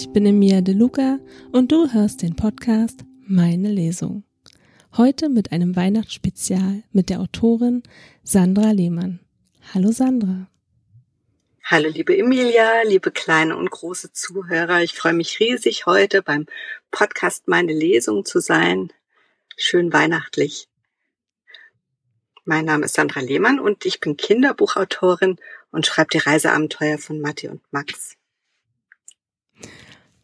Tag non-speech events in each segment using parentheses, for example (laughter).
Ich bin Emilia De Luca und du hörst den Podcast Meine Lesung. Heute mit einem Weihnachtsspezial mit der Autorin Sandra Lehmann. Hallo Sandra. Hallo liebe Emilia, liebe kleine und große Zuhörer. Ich freue mich riesig heute beim Podcast Meine Lesung zu sein. Schön weihnachtlich. Mein Name ist Sandra Lehmann und ich bin Kinderbuchautorin und schreibe die Reiseabenteuer von Matti und Max.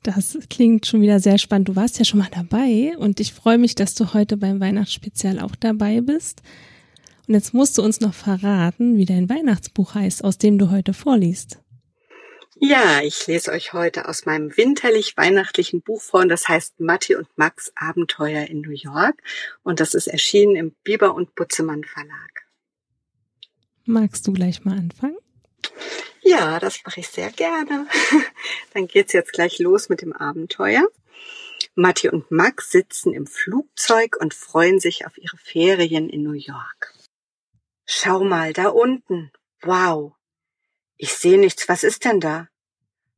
Das klingt schon wieder sehr spannend. Du warst ja schon mal dabei und ich freue mich, dass du heute beim Weihnachtsspezial auch dabei bist. Und jetzt musst du uns noch verraten, wie dein Weihnachtsbuch heißt, aus dem du heute vorliest. Ja, ich lese euch heute aus meinem winterlich-weihnachtlichen Buch vor und das heißt Matti und Max Abenteuer in New York und das ist erschienen im Bieber und Butzemann Verlag. Magst du gleich mal anfangen? Ja, das mache ich sehr gerne. (laughs) Dann geht's jetzt gleich los mit dem Abenteuer. Matti und Max sitzen im Flugzeug und freuen sich auf ihre Ferien in New York. Schau mal, da unten. Wow, ich sehe nichts, was ist denn da?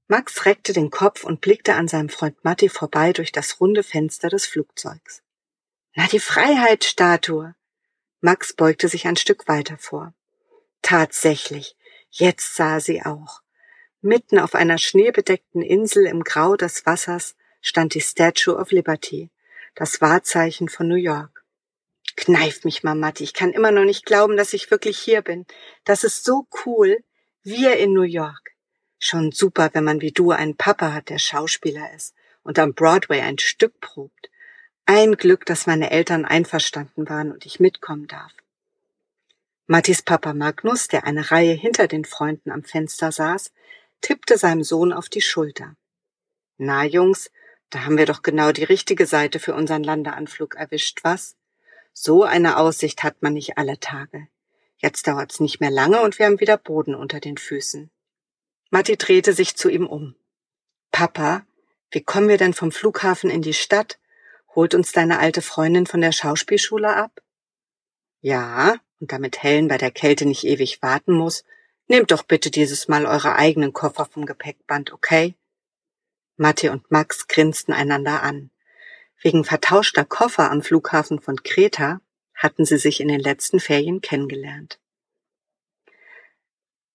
Max reckte den Kopf und blickte an seinem Freund Matti vorbei durch das runde Fenster des Flugzeugs. Na, die Freiheitsstatue. Max beugte sich ein Stück weiter vor. Tatsächlich, jetzt sah sie auch. Mitten auf einer schneebedeckten Insel im Grau des Wassers stand die Statue of Liberty, das Wahrzeichen von New York. Kneif mich mal, Matti, ich kann immer noch nicht glauben, dass ich wirklich hier bin. Das ist so cool. Wir in New York. Schon super, wenn man wie du einen Papa hat, der Schauspieler ist und am Broadway ein Stück probt. Ein Glück, dass meine Eltern einverstanden waren und ich mitkommen darf. Mattis Papa Magnus, der eine Reihe hinter den Freunden am Fenster saß, tippte seinem Sohn auf die Schulter. Na, Jungs, da haben wir doch genau die richtige Seite für unseren Landeanflug erwischt, was? So eine Aussicht hat man nicht alle Tage. Jetzt dauert's nicht mehr lange und wir haben wieder Boden unter den Füßen. Matti drehte sich zu ihm um. Papa, wie kommen wir denn vom Flughafen in die Stadt? Holt uns deine alte Freundin von der Schauspielschule ab? Ja, und damit Helen bei der Kälte nicht ewig warten muss, nehmt doch bitte dieses Mal eure eigenen Koffer vom Gepäckband, okay? Matti und Max grinsten einander an. Wegen vertauschter Koffer am Flughafen von Kreta hatten sie sich in den letzten Ferien kennengelernt.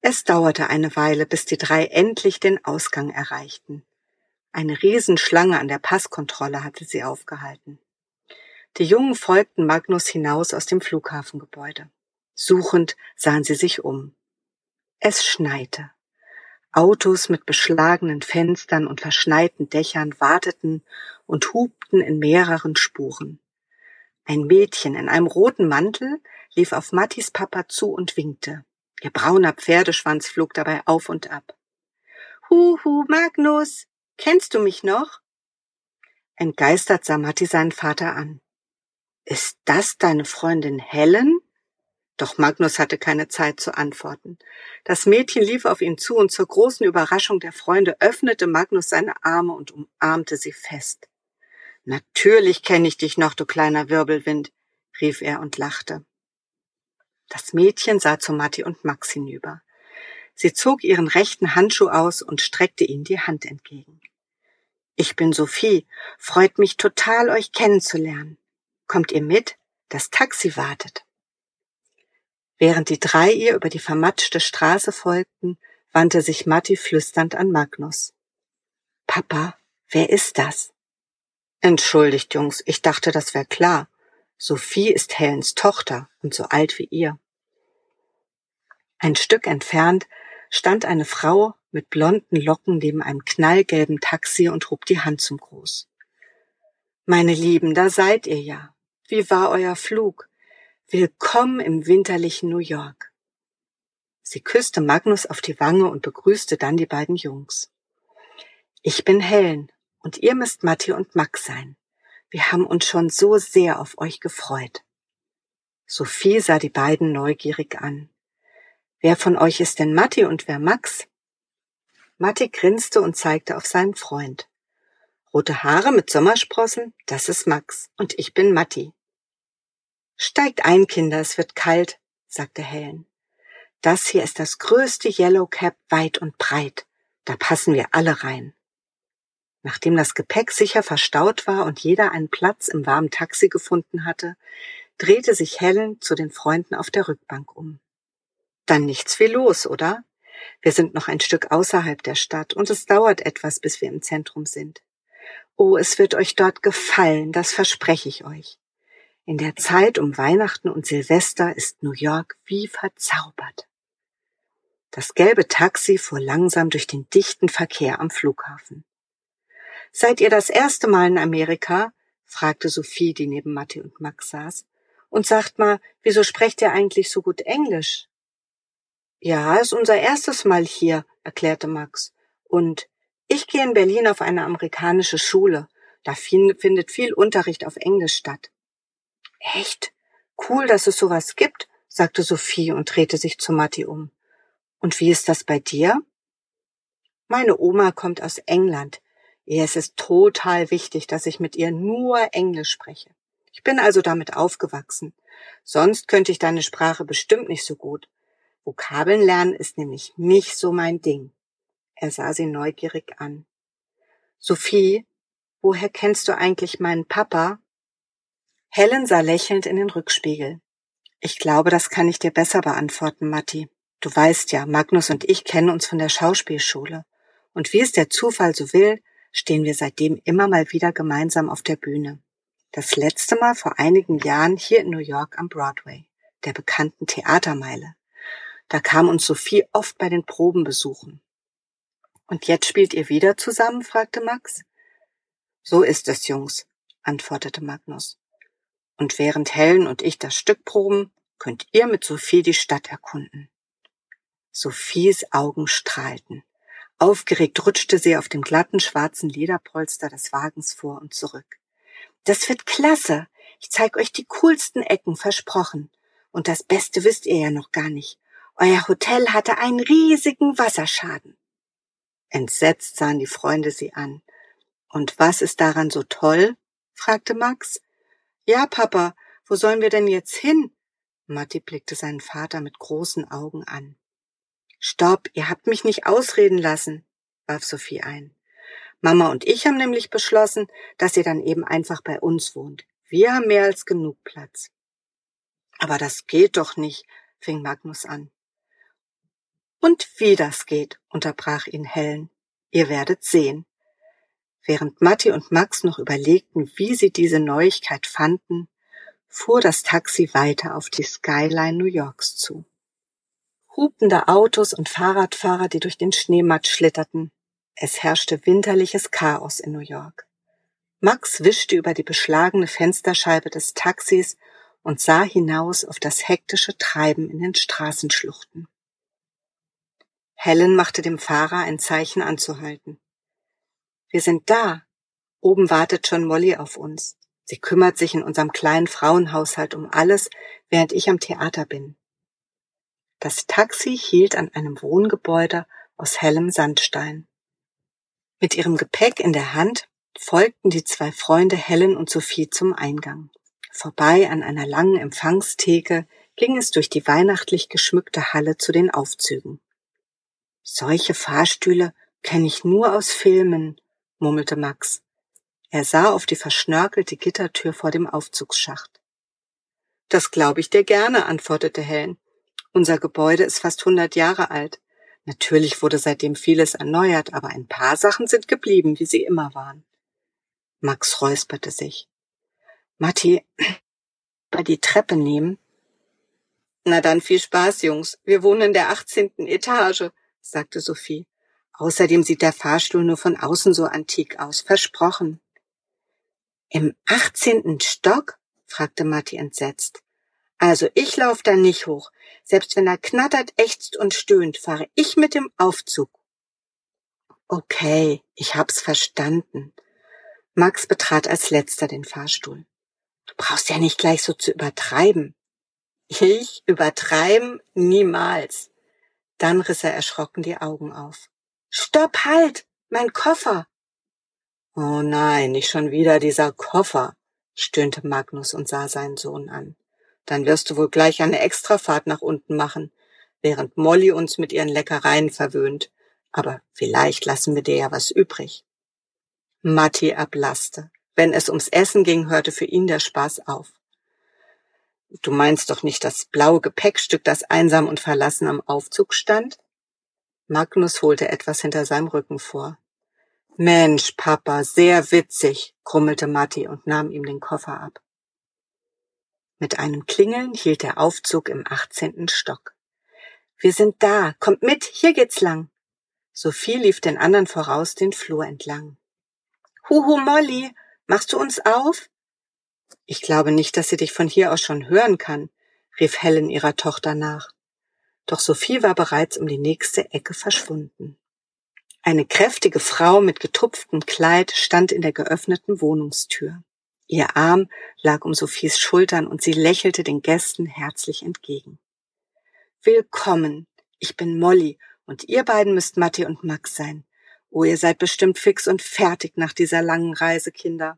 Es dauerte eine Weile, bis die drei endlich den Ausgang erreichten. Eine Riesenschlange an der Passkontrolle hatte sie aufgehalten. Die Jungen folgten Magnus hinaus aus dem Flughafengebäude. Suchend sahen sie sich um. Es schneite. Autos mit beschlagenen Fenstern und verschneiten Dächern warteten und hupten in mehreren Spuren. Ein Mädchen in einem roten Mantel lief auf Mattis Papa zu und winkte. Ihr brauner Pferdeschwanz flog dabei auf und ab. Huhu, Magnus, kennst du mich noch? Entgeistert sah Matti seinen Vater an. Ist das deine Freundin Helen? Doch Magnus hatte keine Zeit zu antworten. Das Mädchen lief auf ihn zu und zur großen Überraschung der Freunde öffnete Magnus seine Arme und umarmte sie fest. Natürlich kenne ich dich noch, du kleiner Wirbelwind, rief er und lachte. Das Mädchen sah zu Matti und Max hinüber. Sie zog ihren rechten Handschuh aus und streckte ihnen die Hand entgegen. Ich bin Sophie, freut mich total, euch kennenzulernen. Kommt ihr mit? Das Taxi wartet. Während die drei ihr über die vermatschte Straße folgten, wandte sich Matti flüsternd an Magnus. Papa, wer ist das? Entschuldigt, Jungs, ich dachte, das wäre klar. Sophie ist Helens Tochter und so alt wie ihr. Ein Stück entfernt stand eine Frau mit blonden Locken neben einem knallgelben Taxi und hob die Hand zum Gruß. Meine Lieben, da seid ihr ja. Wie war euer Flug? Willkommen im winterlichen New York. Sie küsste Magnus auf die Wange und begrüßte dann die beiden Jungs. Ich bin Helen und ihr müsst Matti und Max sein. Wir haben uns schon so sehr auf euch gefreut. Sophie sah die beiden neugierig an. Wer von euch ist denn Matti und wer Max? Matti grinste und zeigte auf seinen Freund. Rote Haare mit Sommersprossen, das ist Max und ich bin Matti. Steigt ein, Kinder, es wird kalt, sagte Helen. Das hier ist das größte Yellow Cap weit und breit. Da passen wir alle rein. Nachdem das Gepäck sicher verstaut war und jeder einen Platz im warmen Taxi gefunden hatte, drehte sich Helen zu den Freunden auf der Rückbank um. Dann nichts wie los, oder? Wir sind noch ein Stück außerhalb der Stadt und es dauert etwas, bis wir im Zentrum sind. Oh, es wird euch dort gefallen, das verspreche ich euch. In der Zeit um Weihnachten und Silvester ist New York wie verzaubert. Das gelbe Taxi fuhr langsam durch den dichten Verkehr am Flughafen. Seid ihr das erste Mal in Amerika? fragte Sophie, die neben Matti und Max saß. Und sagt mal, wieso sprecht ihr eigentlich so gut Englisch? Ja, ist unser erstes Mal hier, erklärte Max. Und ich gehe in Berlin auf eine amerikanische Schule. Da findet viel Unterricht auf Englisch statt. Echt? Cool, dass es sowas gibt, sagte Sophie und drehte sich zu Matti um. Und wie ist das bei dir? Meine Oma kommt aus England. Es ist total wichtig, dass ich mit ihr nur Englisch spreche. Ich bin also damit aufgewachsen. Sonst könnte ich deine Sprache bestimmt nicht so gut. Vokabeln lernen ist nämlich nicht so mein Ding. Er sah sie neugierig an. Sophie, woher kennst du eigentlich meinen Papa? Helen sah lächelnd in den Rückspiegel. Ich glaube, das kann ich dir besser beantworten, Matti. Du weißt ja, Magnus und ich kennen uns von der Schauspielschule. Und wie es der Zufall so will, stehen wir seitdem immer mal wieder gemeinsam auf der Bühne. Das letzte Mal vor einigen Jahren hier in New York am Broadway, der bekannten Theatermeile. Da kam uns Sophie oft bei den Proben besuchen. Und jetzt spielt ihr wieder zusammen? fragte Max. So ist es, Jungs, antwortete Magnus. Und während Helen und ich das Stück proben, könnt ihr mit Sophie die Stadt erkunden. Sophies Augen strahlten. Aufgeregt rutschte sie auf dem glatten schwarzen Lederpolster des Wagens vor und zurück. Das wird klasse. Ich zeig euch die coolsten Ecken, versprochen. Und das Beste wisst ihr ja noch gar nicht. Euer Hotel hatte einen riesigen Wasserschaden. Entsetzt sahen die Freunde sie an. Und was ist daran so toll? fragte Max. Ja, Papa, wo sollen wir denn jetzt hin? Matti blickte seinen Vater mit großen Augen an. Stopp, ihr habt mich nicht ausreden lassen, warf Sophie ein. Mama und ich haben nämlich beschlossen, dass ihr dann eben einfach bei uns wohnt. Wir haben mehr als genug Platz. Aber das geht doch nicht, fing Magnus an. Und wie das geht, unterbrach ihn Helen. Ihr werdet sehen. Während Matti und Max noch überlegten, wie sie diese Neuigkeit fanden, fuhr das Taxi weiter auf die Skyline New Yorks zu. Hupende Autos und Fahrradfahrer, die durch den Schneematt schlitterten. Es herrschte winterliches Chaos in New York. Max wischte über die beschlagene Fensterscheibe des Taxis und sah hinaus auf das hektische Treiben in den Straßenschluchten. Helen machte dem Fahrer ein Zeichen anzuhalten. Wir sind da. Oben wartet schon Molly auf uns. Sie kümmert sich in unserem kleinen Frauenhaushalt um alles, während ich am Theater bin. Das Taxi hielt an einem Wohngebäude aus hellem Sandstein. Mit ihrem Gepäck in der Hand folgten die zwei Freunde Helen und Sophie zum Eingang. Vorbei an einer langen Empfangstheke ging es durch die weihnachtlich geschmückte Halle zu den Aufzügen. Solche Fahrstühle kenne ich nur aus Filmen, murmelte Max. Er sah auf die verschnörkelte Gittertür vor dem Aufzugsschacht. Das glaube ich dir gerne, antwortete Helen. Unser Gebäude ist fast hundert Jahre alt. Natürlich wurde seitdem vieles erneuert, aber ein paar Sachen sind geblieben, wie sie immer waren. Max räusperte sich. Matti, (clears throat) bei die Treppe nehmen? Na dann viel Spaß, Jungs. Wir wohnen in der achtzehnten Etage sagte Sophie. Außerdem sieht der Fahrstuhl nur von außen so antik aus. Versprochen. Im achtzehnten Stock? fragte Matti entsetzt. Also ich lauf da nicht hoch. Selbst wenn er knattert, ächzt und stöhnt, fahre ich mit dem Aufzug. Okay, ich hab's verstanden. Max betrat als letzter den Fahrstuhl. Du brauchst ja nicht gleich so zu übertreiben. Ich übertreiben niemals. Dann riss er erschrocken die Augen auf. Stopp, halt! Mein Koffer! Oh nein, nicht schon wieder dieser Koffer, stöhnte Magnus und sah seinen Sohn an. Dann wirst du wohl gleich eine Extrafahrt nach unten machen, während Molly uns mit ihren Leckereien verwöhnt. Aber vielleicht lassen wir dir ja was übrig. Matti erblasste. Wenn es ums Essen ging, hörte für ihn der Spaß auf. Du meinst doch nicht das blaue Gepäckstück, das einsam und verlassen am Aufzug stand? Magnus holte etwas hinter seinem Rücken vor. Mensch, Papa, sehr witzig, grummelte Matti und nahm ihm den Koffer ab. Mit einem Klingeln hielt der Aufzug im achtzehnten Stock. Wir sind da, kommt mit, hier geht's lang. Sophie lief den anderen voraus den Flur entlang. Huhu, Molly, machst du uns auf? Ich glaube nicht, dass sie dich von hier aus schon hören kann, rief Helen ihrer Tochter nach. Doch Sophie war bereits um die nächste Ecke verschwunden. Eine kräftige Frau mit getupftem Kleid stand in der geöffneten Wohnungstür. Ihr Arm lag um Sophies Schultern und sie lächelte den Gästen herzlich entgegen. Willkommen, ich bin Molly und ihr beiden müsst Matti und Max sein. Oh, ihr seid bestimmt fix und fertig nach dieser langen Reise, Kinder.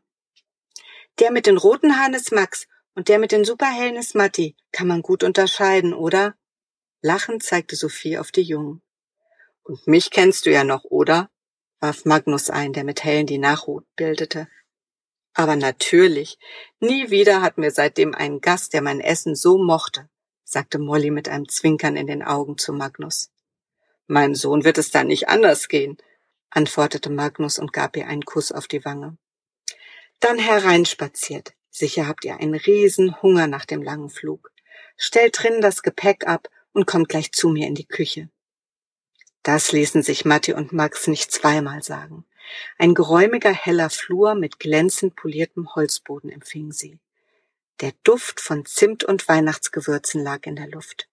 Der mit den roten Haaren ist Max und der mit den superhellen ist Matti. Kann man gut unterscheiden, oder? Lachend zeigte Sophie auf die Jungen. Und mich kennst du ja noch, oder? warf Magnus ein, der mit Helen die Nachhut bildete. Aber natürlich, nie wieder hatten wir seitdem einen Gast, der mein Essen so mochte, sagte Molly mit einem Zwinkern in den Augen zu Magnus. Meinem Sohn wird es da nicht anders gehen, antwortete Magnus und gab ihr einen Kuss auf die Wange. Dann hereinspaziert. Sicher habt ihr einen riesen Hunger nach dem langen Flug. Stellt drinnen das Gepäck ab und kommt gleich zu mir in die Küche. Das ließen sich Matti und Max nicht zweimal sagen. Ein geräumiger heller Flur mit glänzend poliertem Holzboden empfing sie. Der Duft von Zimt und Weihnachtsgewürzen lag in der Luft.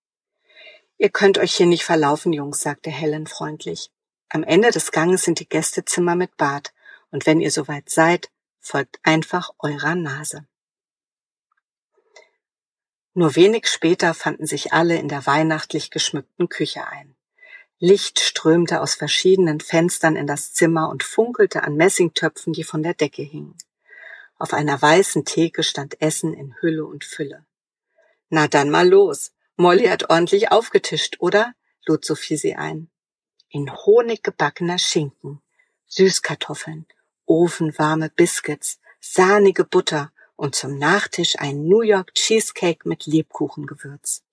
Ihr könnt euch hier nicht verlaufen, Jungs, sagte Helen freundlich. Am Ende des Ganges sind die Gästezimmer mit Bad, und wenn ihr soweit seid, folgt einfach eurer Nase. Nur wenig später fanden sich alle in der weihnachtlich geschmückten Küche ein. Licht strömte aus verschiedenen Fenstern in das Zimmer und funkelte an Messingtöpfen, die von der Decke hingen. Auf einer weißen Theke stand Essen in Hülle und Fülle. Na dann mal los, Molly hat ordentlich aufgetischt, oder? lud Sophie sie ein. In Honig gebackener Schinken, Süßkartoffeln, ofenwarme Biscuits, sahnige Butter und zum Nachtisch ein New York Cheesecake mit Lebkuchengewürz.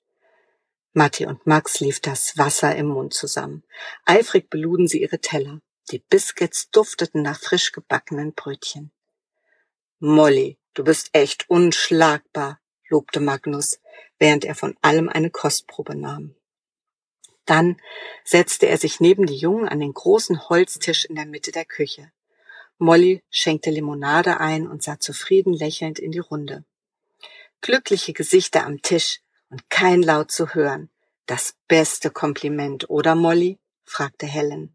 Matti und Max lief das Wasser im Mund zusammen. Eifrig beluden sie ihre Teller. Die Biscuits dufteten nach frisch gebackenen Brötchen. Molly, du bist echt unschlagbar, lobte Magnus, während er von allem eine Kostprobe nahm. Dann setzte er sich neben die Jungen an den großen Holztisch in der Mitte der Küche. Molly schenkte Limonade ein und sah zufrieden lächelnd in die Runde. Glückliche Gesichter am Tisch und kein Laut zu hören. Das beste Kompliment, oder Molly? fragte Helen.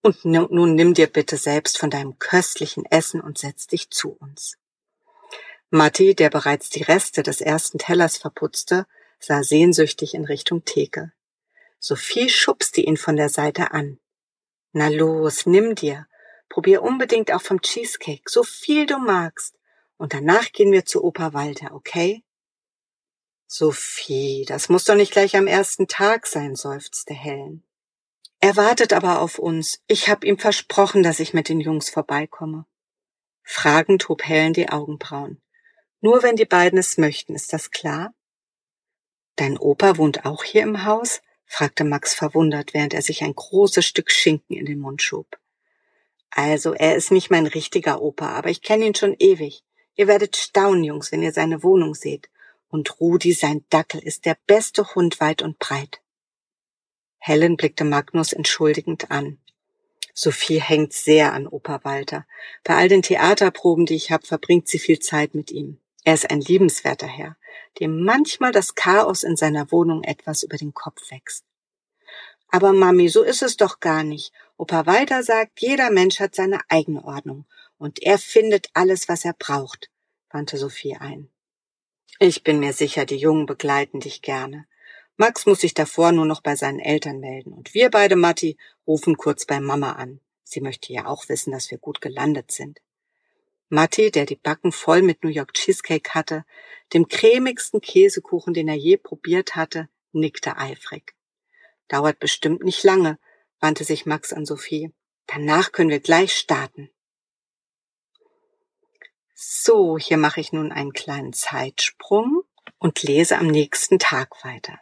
Und nun nimm dir bitte selbst von deinem köstlichen Essen und setz dich zu uns. Matti, der bereits die Reste des ersten Tellers verputzte, sah sehnsüchtig in Richtung Theke. Sophie schubste ihn von der Seite an. Na los, nimm dir. Probier unbedingt auch vom Cheesecake, so viel du magst. Und danach gehen wir zu Opa Walter, okay? Sophie, das muss doch nicht gleich am ersten Tag sein, seufzte Helen. Er wartet aber auf uns. Ich hab ihm versprochen, dass ich mit den Jungs vorbeikomme. Fragend hob Helen die Augenbrauen. Nur wenn die beiden es möchten, ist das klar? Dein Opa wohnt auch hier im Haus? fragte Max verwundert, während er sich ein großes Stück Schinken in den Mund schob. Also, er ist nicht mein richtiger Opa, aber ich kenne ihn schon ewig. Ihr werdet staunen, Jungs, wenn ihr seine Wohnung seht. Und Rudi, sein Dackel, ist der beste Hund weit und breit. Helen blickte Magnus entschuldigend an. Sophie hängt sehr an Opa Walter. Bei all den Theaterproben, die ich habe, verbringt sie viel Zeit mit ihm. Er ist ein liebenswerter Herr, dem manchmal das Chaos in seiner Wohnung etwas über den Kopf wächst. Aber Mami, so ist es doch gar nicht. Opa Walter sagt, jeder Mensch hat seine eigene Ordnung und er findet alles, was er braucht, wandte Sophie ein. Ich bin mir sicher, die Jungen begleiten dich gerne. Max muss sich davor nur noch bei seinen Eltern melden und wir beide, Matti, rufen kurz bei Mama an. Sie möchte ja auch wissen, dass wir gut gelandet sind. Matti, der die Backen voll mit New York Cheesecake hatte, dem cremigsten Käsekuchen, den er je probiert hatte, nickte eifrig. Dauert bestimmt nicht lange, wandte sich Max an Sophie. Danach können wir gleich starten. So, hier mache ich nun einen kleinen Zeitsprung und lese am nächsten Tag weiter.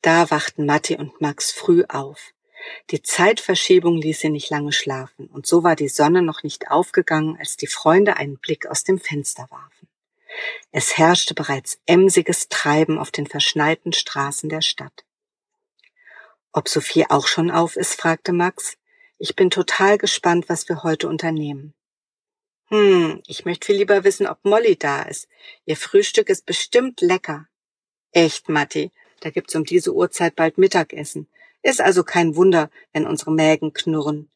Da wachten Matti und Max früh auf. Die Zeitverschiebung ließ sie nicht lange schlafen, und so war die Sonne noch nicht aufgegangen, als die Freunde einen Blick aus dem Fenster warfen. Es herrschte bereits emsiges Treiben auf den verschneiten Straßen der Stadt. Ob Sophie auch schon auf ist, fragte Max. Ich bin total gespannt, was wir heute unternehmen. Hm, ich möchte viel lieber wissen, ob Molly da ist. Ihr Frühstück ist bestimmt lecker. Echt, Matti, da gibt's um diese Uhrzeit bald Mittagessen. Ist also kein Wunder, wenn unsere Mägen knurren.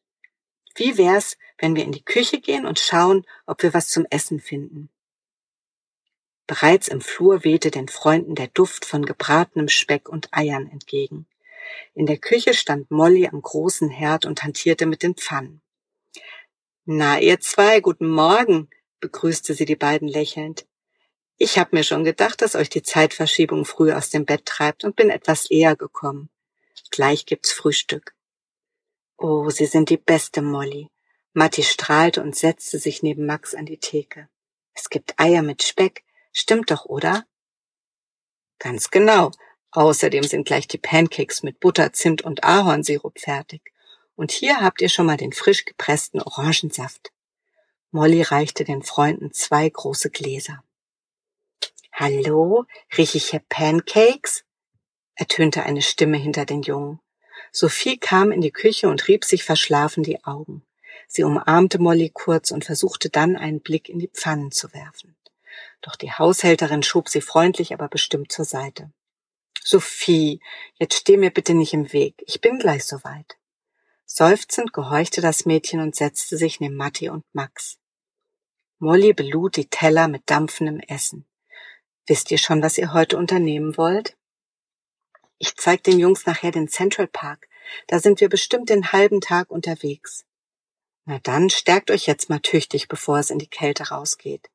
Wie wär's, wenn wir in die Küche gehen und schauen, ob wir was zum Essen finden? Bereits im Flur wehte den Freunden der Duft von gebratenem Speck und Eiern entgegen. In der Küche stand Molly am großen Herd und hantierte mit den Pfannen. Na, ihr zwei, guten Morgen, begrüßte sie die beiden lächelnd. Ich hab mir schon gedacht, dass euch die Zeitverschiebung früh aus dem Bett treibt und bin etwas eher gekommen. Gleich gibt's Frühstück. Oh, Sie sind die beste Molly. Matti strahlte und setzte sich neben Max an die Theke. Es gibt Eier mit Speck. Stimmt doch, oder? Ganz genau. Außerdem sind gleich die Pancakes mit Butter, Zimt und Ahornsirup fertig. Und hier habt ihr schon mal den frisch gepressten Orangensaft. Molly reichte den Freunden zwei große Gläser. Hallo, riech ich hier Pancakes? ertönte eine Stimme hinter den Jungen. Sophie kam in die Küche und rieb sich verschlafen die Augen. Sie umarmte Molly kurz und versuchte dann einen Blick in die Pfannen zu werfen. Doch die Haushälterin schob sie freundlich, aber bestimmt zur Seite. Sophie, jetzt steh mir bitte nicht im Weg. Ich bin gleich soweit. Seufzend gehorchte das Mädchen und setzte sich neben Matti und Max. Molly belud die Teller mit dampfendem Essen. Wisst ihr schon, was ihr heute unternehmen wollt? Ich zeig den Jungs nachher den Central Park. Da sind wir bestimmt den halben Tag unterwegs. Na dann stärkt euch jetzt mal tüchtig, bevor es in die Kälte rausgeht.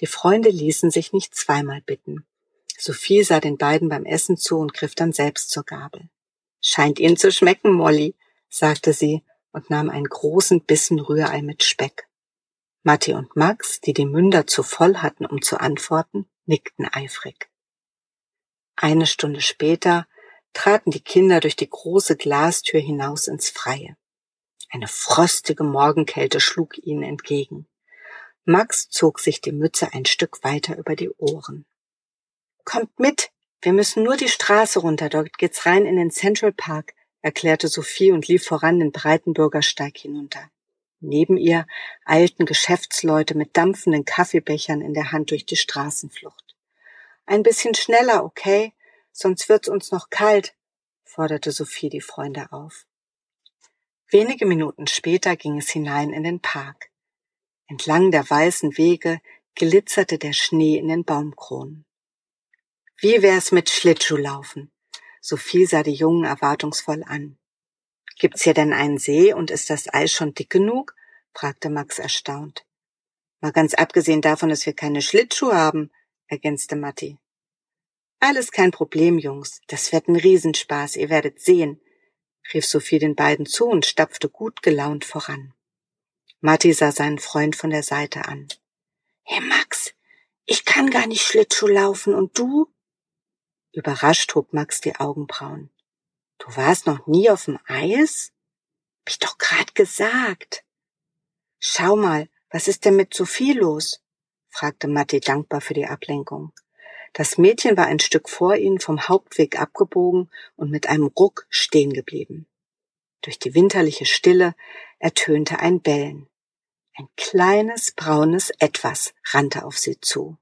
Die Freunde ließen sich nicht zweimal bitten. Sophie sah den beiden beim Essen zu und griff dann selbst zur Gabel. Scheint Ihnen zu schmecken, Molly, sagte sie und nahm einen großen Bissen Rührei mit Speck. Matti und Max, die die Münder zu voll hatten, um zu antworten, nickten eifrig. Eine Stunde später traten die Kinder durch die große Glastür hinaus ins Freie. Eine frostige Morgenkälte schlug ihnen entgegen. Max zog sich die Mütze ein Stück weiter über die Ohren. Kommt mit, wir müssen nur die Straße runter, dort geht's rein in den Central Park, erklärte Sophie und lief voran den breiten Bürgersteig hinunter. Neben ihr eilten Geschäftsleute mit dampfenden Kaffeebechern in der Hand durch die Straßenflucht. Ein bisschen schneller, okay? Sonst wird's uns noch kalt, forderte Sophie die Freunde auf. Wenige Minuten später ging es hinein in den Park. Entlang der weißen Wege glitzerte der Schnee in den Baumkronen. Wie wär's mit Schlittschuhlaufen? Sophie sah die Jungen erwartungsvoll an. Gibt's hier denn einen See und ist das Eis schon dick genug? fragte Max erstaunt. Mal ganz abgesehen davon, dass wir keine Schlittschuhe haben, ergänzte Matti. Alles kein Problem, Jungs. Das wird ein Riesenspaß, ihr werdet sehen, rief Sophie den beiden zu und stapfte gut gelaunt voran. Matti sah seinen Freund von der Seite an. Hey Max, ich kann gar nicht Schlittschuh laufen und du? Überrascht hob Max die Augenbrauen. Du warst noch nie auf dem Eis? Hab ich doch grad gesagt. Schau mal, was ist denn mit Sophie los? fragte Matti dankbar für die Ablenkung. Das Mädchen war ein Stück vor ihnen vom Hauptweg abgebogen und mit einem Ruck stehen geblieben. Durch die winterliche Stille ertönte ein Bellen. Ein kleines braunes Etwas rannte auf sie zu.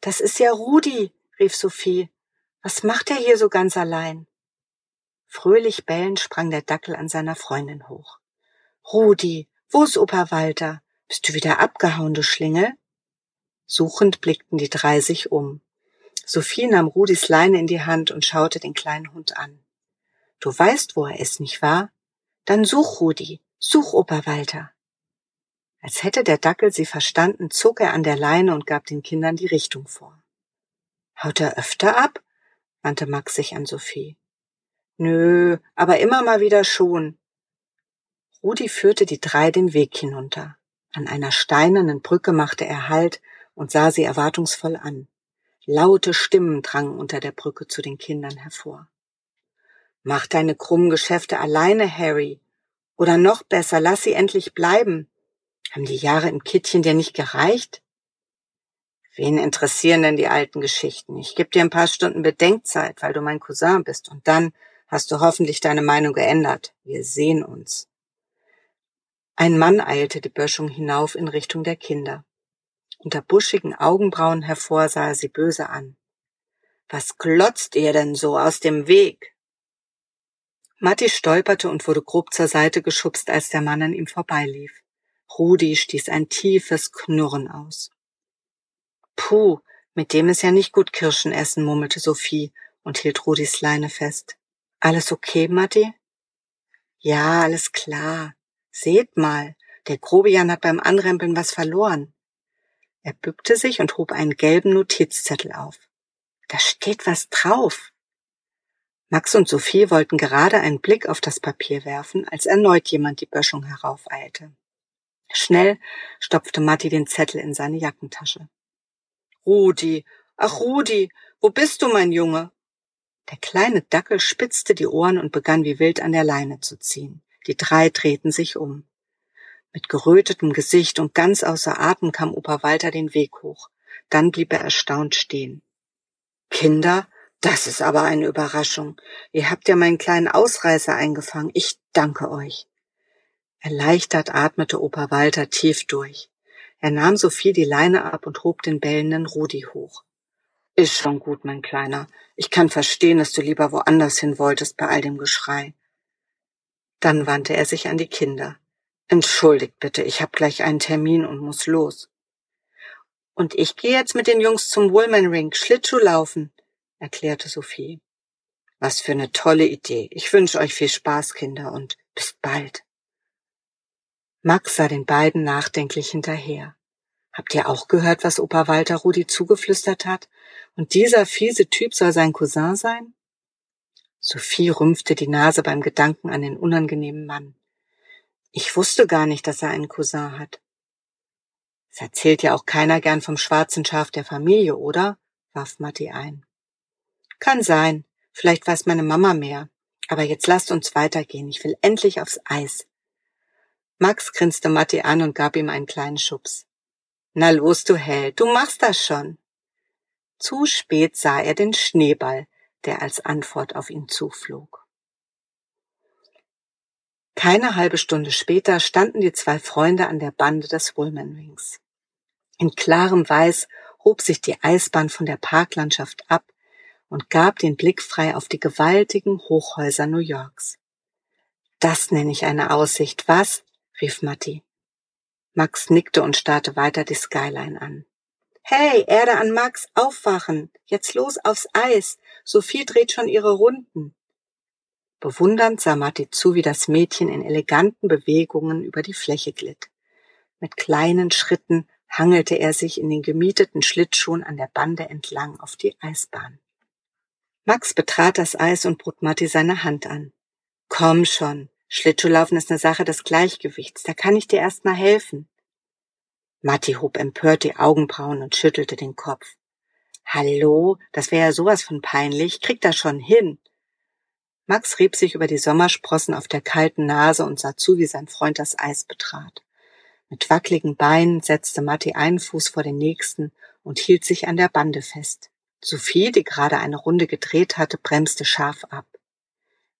Das ist ja Rudi, rief Sophie. Was macht er hier so ganz allein? Fröhlich bellend sprang der Dackel an seiner Freundin hoch. Rudi, wo ist Opa Walter? Bist du wieder abgehauen, du Schlingel? Suchend blickten die drei sich um. Sophie nahm Rudis Leine in die Hand und schaute den kleinen Hund an. Du weißt, wo er ist, nicht wahr? Dann such Rudi, such Opa Walter. Als hätte der Dackel sie verstanden, zog er an der Leine und gab den Kindern die Richtung vor. Haut er öfter ab? wandte Max sich an Sophie. Nö, aber immer mal wieder schon. Rudi führte die drei den Weg hinunter. An einer steinernen Brücke machte er Halt und sah sie erwartungsvoll an. Laute Stimmen drangen unter der Brücke zu den Kindern hervor. Mach deine krummen Geschäfte alleine, Harry. Oder noch besser, lass sie endlich bleiben. Haben die Jahre im Kittchen dir nicht gereicht? Wen interessieren denn die alten Geschichten? Ich gebe dir ein paar Stunden Bedenkzeit, weil du mein Cousin bist, und dann hast du hoffentlich deine Meinung geändert. Wir sehen uns. Ein Mann eilte die Böschung hinauf in Richtung der Kinder. Unter buschigen Augenbrauen hervor sah er sie böse an. Was glotzt ihr denn so aus dem Weg? Matti stolperte und wurde grob zur Seite geschubst, als der Mann an ihm vorbeilief. Rudi stieß ein tiefes Knurren aus. Puh, mit dem ist ja nicht gut Kirschen essen, murmelte Sophie und hielt Rudis Leine fest. Alles okay, Matti? Ja, alles klar. Seht mal, der Grobian hat beim Anrempeln was verloren. Er bückte sich und hob einen gelben Notizzettel auf. Da steht was drauf. Max und Sophie wollten gerade einen Blick auf das Papier werfen, als erneut jemand die Böschung heraufeilte. Schnell stopfte Matti den Zettel in seine Jackentasche. Rudi, ach Rudi, wo bist du, mein Junge? Der kleine Dackel spitzte die Ohren und begann wie wild an der Leine zu ziehen. Die drei drehten sich um. Mit gerötetem Gesicht und ganz außer Atem kam Opa Walter den Weg hoch. Dann blieb er erstaunt stehen. Kinder, das ist aber eine Überraschung. Ihr habt ja meinen kleinen Ausreißer eingefangen. Ich danke euch. Erleichtert atmete Opa Walter tief durch. Er nahm Sophie die Leine ab und hob den bellenden Rudi hoch. Ist schon gut, mein Kleiner. Ich kann verstehen, dass du lieber woanders hin wolltest bei all dem Geschrei. Dann wandte er sich an die Kinder. Entschuldigt bitte, ich habe gleich einen Termin und muss los. Und ich gehe jetzt mit den Jungs zum Woolman Ring Schlittschuh laufen, erklärte Sophie. Was für eine tolle Idee. Ich wünsche euch viel Spaß, Kinder, und bis bald. Max sah den beiden nachdenklich hinterher. Habt ihr auch gehört, was Opa Walter Rudi zugeflüstert hat? Und dieser fiese Typ soll sein Cousin sein? Sophie rümpfte die Nase beim Gedanken an den unangenehmen Mann. Ich wusste gar nicht, dass er einen Cousin hat. Es erzählt ja auch keiner gern vom schwarzen Schaf der Familie, oder? warf Matti ein. Kann sein. Vielleicht weiß meine Mama mehr. Aber jetzt lasst uns weitergehen. Ich will endlich aufs Eis. Max grinste Matti an und gab ihm einen kleinen Schubs. Na los, du Held, du machst das schon. Zu spät sah er den Schneeball, der als Antwort auf ihn zuflog. Keine halbe Stunde später standen die zwei Freunde an der Bande des Woolman Rings. In klarem Weiß hob sich die Eisbahn von der Parklandschaft ab und gab den Blick frei auf die gewaltigen Hochhäuser New Yorks. Das nenne ich eine Aussicht, was? Rief Matti. Max nickte und starrte weiter die Skyline an. Hey, Erde an Max, aufwachen! Jetzt los aufs Eis! Sophie dreht schon ihre Runden. Bewundernd sah Matti zu, wie das Mädchen in eleganten Bewegungen über die Fläche glitt. Mit kleinen Schritten hangelte er sich in den gemieteten Schlittschuhen an der Bande entlang auf die Eisbahn. Max betrat das Eis und bot Matti seine Hand an. Komm schon, Schlittschuhlaufen ist eine Sache des Gleichgewichts, da kann ich dir erst mal helfen. Matti hob empört die Augenbrauen und schüttelte den Kopf. Hallo, das wäre ja sowas von peinlich, krieg das schon hin. Max rieb sich über die Sommersprossen auf der kalten Nase und sah zu, wie sein Freund das Eis betrat. Mit wackligen Beinen setzte Matti einen Fuß vor den nächsten und hielt sich an der Bande fest. Sophie, die gerade eine Runde gedreht hatte, bremste scharf ab.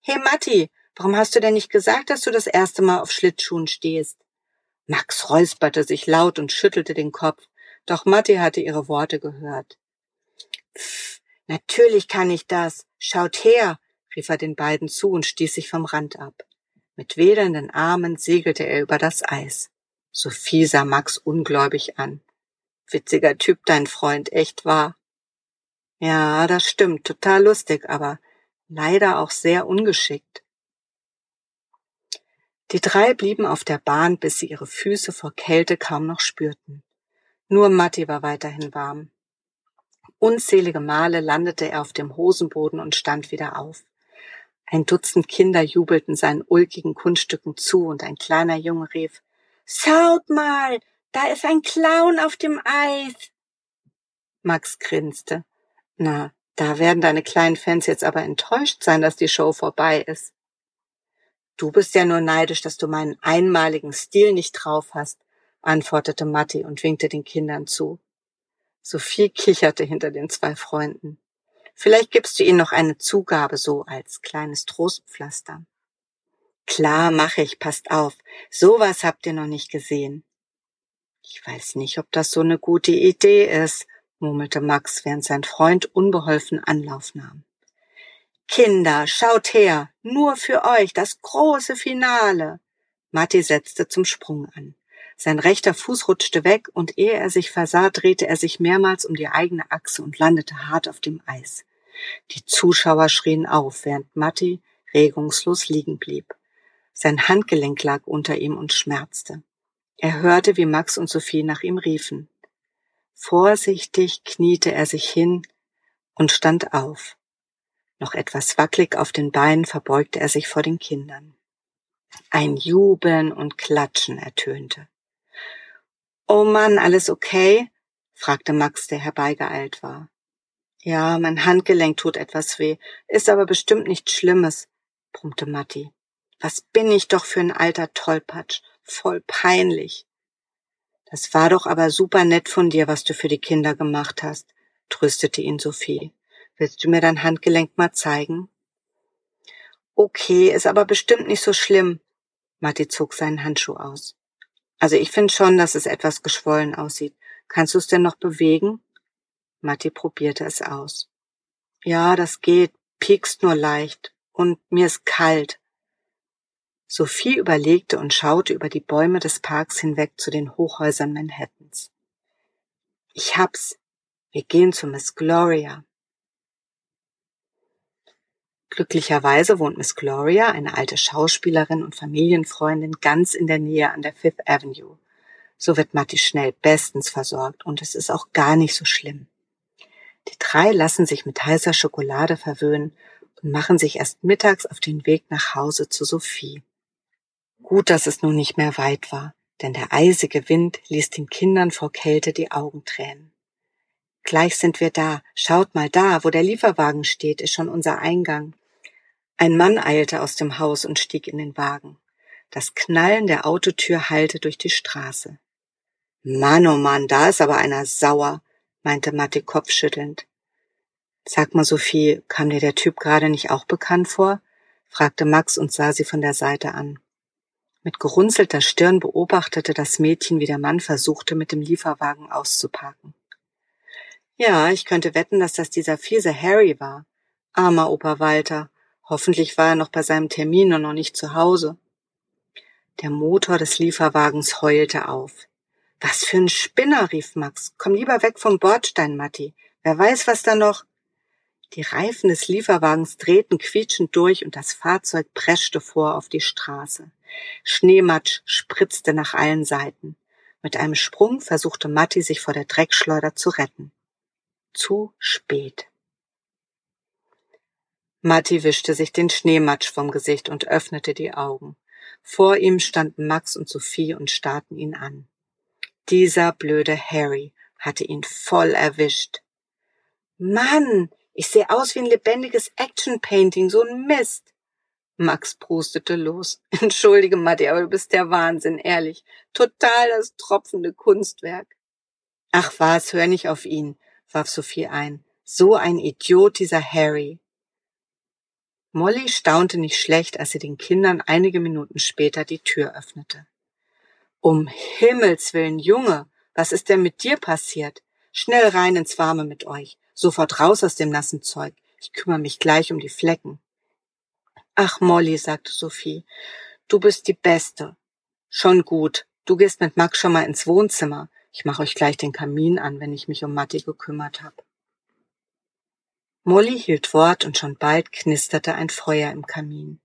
Hey Matti, warum hast du denn nicht gesagt, dass du das erste Mal auf Schlittschuhen stehst? Max räusperte sich laut und schüttelte den Kopf, doch Matti hatte ihre Worte gehört. Pff, natürlich kann ich das. Schaut her, rief er den beiden zu und stieß sich vom Rand ab. Mit wedelnden Armen segelte er über das Eis. Sophie sah Max ungläubig an. Witziger Typ, dein Freund, echt wahr. Ja, das stimmt, total lustig, aber leider auch sehr ungeschickt. Die drei blieben auf der Bahn, bis sie ihre Füße vor Kälte kaum noch spürten. Nur Matti war weiterhin warm. Unzählige Male landete er auf dem Hosenboden und stand wieder auf. Ein Dutzend Kinder jubelten seinen ulkigen Kunststücken zu und ein kleiner Junge rief, Schaut mal, da ist ein Clown auf dem Eis. Max grinste. Na, da werden deine kleinen Fans jetzt aber enttäuscht sein, dass die Show vorbei ist. Du bist ja nur neidisch, dass du meinen einmaligen Stil nicht drauf hast, antwortete Matti und winkte den Kindern zu. Sophie kicherte hinter den zwei Freunden. Vielleicht gibst du ihnen noch eine Zugabe so als kleines Trostpflaster. Klar, mache ich, passt auf. Sowas habt ihr noch nicht gesehen. Ich weiß nicht, ob das so eine gute Idee ist, murmelte Max, während sein Freund unbeholfen Anlauf nahm. Kinder, schaut her, nur für euch das große Finale. Matti setzte zum Sprung an. Sein rechter Fuß rutschte weg und ehe er sich versah, drehte er sich mehrmals um die eigene Achse und landete hart auf dem Eis. Die Zuschauer schrien auf, während Matti regungslos liegen blieb. Sein Handgelenk lag unter ihm und schmerzte. Er hörte, wie Max und Sophie nach ihm riefen. Vorsichtig kniete er sich hin und stand auf. Noch etwas wackelig auf den Beinen verbeugte er sich vor den Kindern. Ein Jubeln und Klatschen ertönte. Oh Mann, alles okay? fragte Max, der herbeigeeilt war. Ja, mein Handgelenk tut etwas weh, ist aber bestimmt nichts Schlimmes, brummte Matti. Was bin ich doch für ein alter Tollpatsch, voll peinlich. Das war doch aber super nett von dir, was du für die Kinder gemacht hast, tröstete ihn Sophie. Willst du mir dein Handgelenk mal zeigen? Okay, ist aber bestimmt nicht so schlimm. Matti zog seinen Handschuh aus. Also ich finde schon, dass es etwas geschwollen aussieht. Kannst du es denn noch bewegen? Matti probierte es aus. Ja, das geht, piekst nur leicht. Und mir ist kalt. Sophie überlegte und schaute über die Bäume des Parks hinweg zu den Hochhäusern Manhattans. Ich hab's. Wir gehen zu Miss Gloria. Glücklicherweise wohnt Miss Gloria, eine alte Schauspielerin und Familienfreundin, ganz in der Nähe an der Fifth Avenue. So wird Matti schnell bestens versorgt und es ist auch gar nicht so schlimm. Die drei lassen sich mit heißer Schokolade verwöhnen und machen sich erst mittags auf den Weg nach Hause zu Sophie. Gut, dass es nun nicht mehr weit war, denn der eisige Wind ließ den Kindern vor Kälte die Augen tränen. Gleich sind wir da. Schaut mal da, wo der Lieferwagen steht, ist schon unser Eingang. Ein Mann eilte aus dem Haus und stieg in den Wagen. Das Knallen der Autotür hallte durch die Straße. Mann, oh Mann, da ist aber einer sauer, meinte Matti kopfschüttelnd. Sag mal, Sophie, kam dir der Typ gerade nicht auch bekannt vor? fragte Max und sah sie von der Seite an. Mit gerunzelter Stirn beobachtete das Mädchen, wie der Mann versuchte, mit dem Lieferwagen auszuparken. Ja, ich könnte wetten, dass das dieser fiese Harry war. Armer Opa Walter. Hoffentlich war er noch bei seinem Termin und noch nicht zu Hause. Der Motor des Lieferwagens heulte auf. Was für ein Spinner, rief Max. Komm lieber weg vom Bordstein, Matti. Wer weiß, was da noch. Die Reifen des Lieferwagens drehten quietschend durch und das Fahrzeug preschte vor auf die Straße. Schneematsch spritzte nach allen Seiten. Mit einem Sprung versuchte Matti, sich vor der Dreckschleuder zu retten. Zu spät. Matti wischte sich den Schneematsch vom Gesicht und öffnete die Augen. Vor ihm standen Max und Sophie und starrten ihn an. Dieser blöde Harry hatte ihn voll erwischt. Mann, ich sehe aus wie ein lebendiges Action-Painting, so ein Mist. Max prustete los. (laughs) Entschuldige, Matti, aber du bist der Wahnsinn, ehrlich. Total das tropfende Kunstwerk. Ach was, hör nicht auf ihn, warf Sophie ein. So ein Idiot, dieser Harry. Molly staunte nicht schlecht, als sie den Kindern einige Minuten später die Tür öffnete. Um Himmels willen, Junge, was ist denn mit dir passiert? Schnell rein ins Warme mit euch. Sofort raus aus dem nassen Zeug. Ich kümmere mich gleich um die Flecken. Ach, Molly, sagte Sophie, du bist die Beste. Schon gut. Du gehst mit Max schon mal ins Wohnzimmer. Ich mache euch gleich den Kamin an, wenn ich mich um Matti gekümmert habe. Molly hielt Wort und schon bald knisterte ein Feuer im Kamin.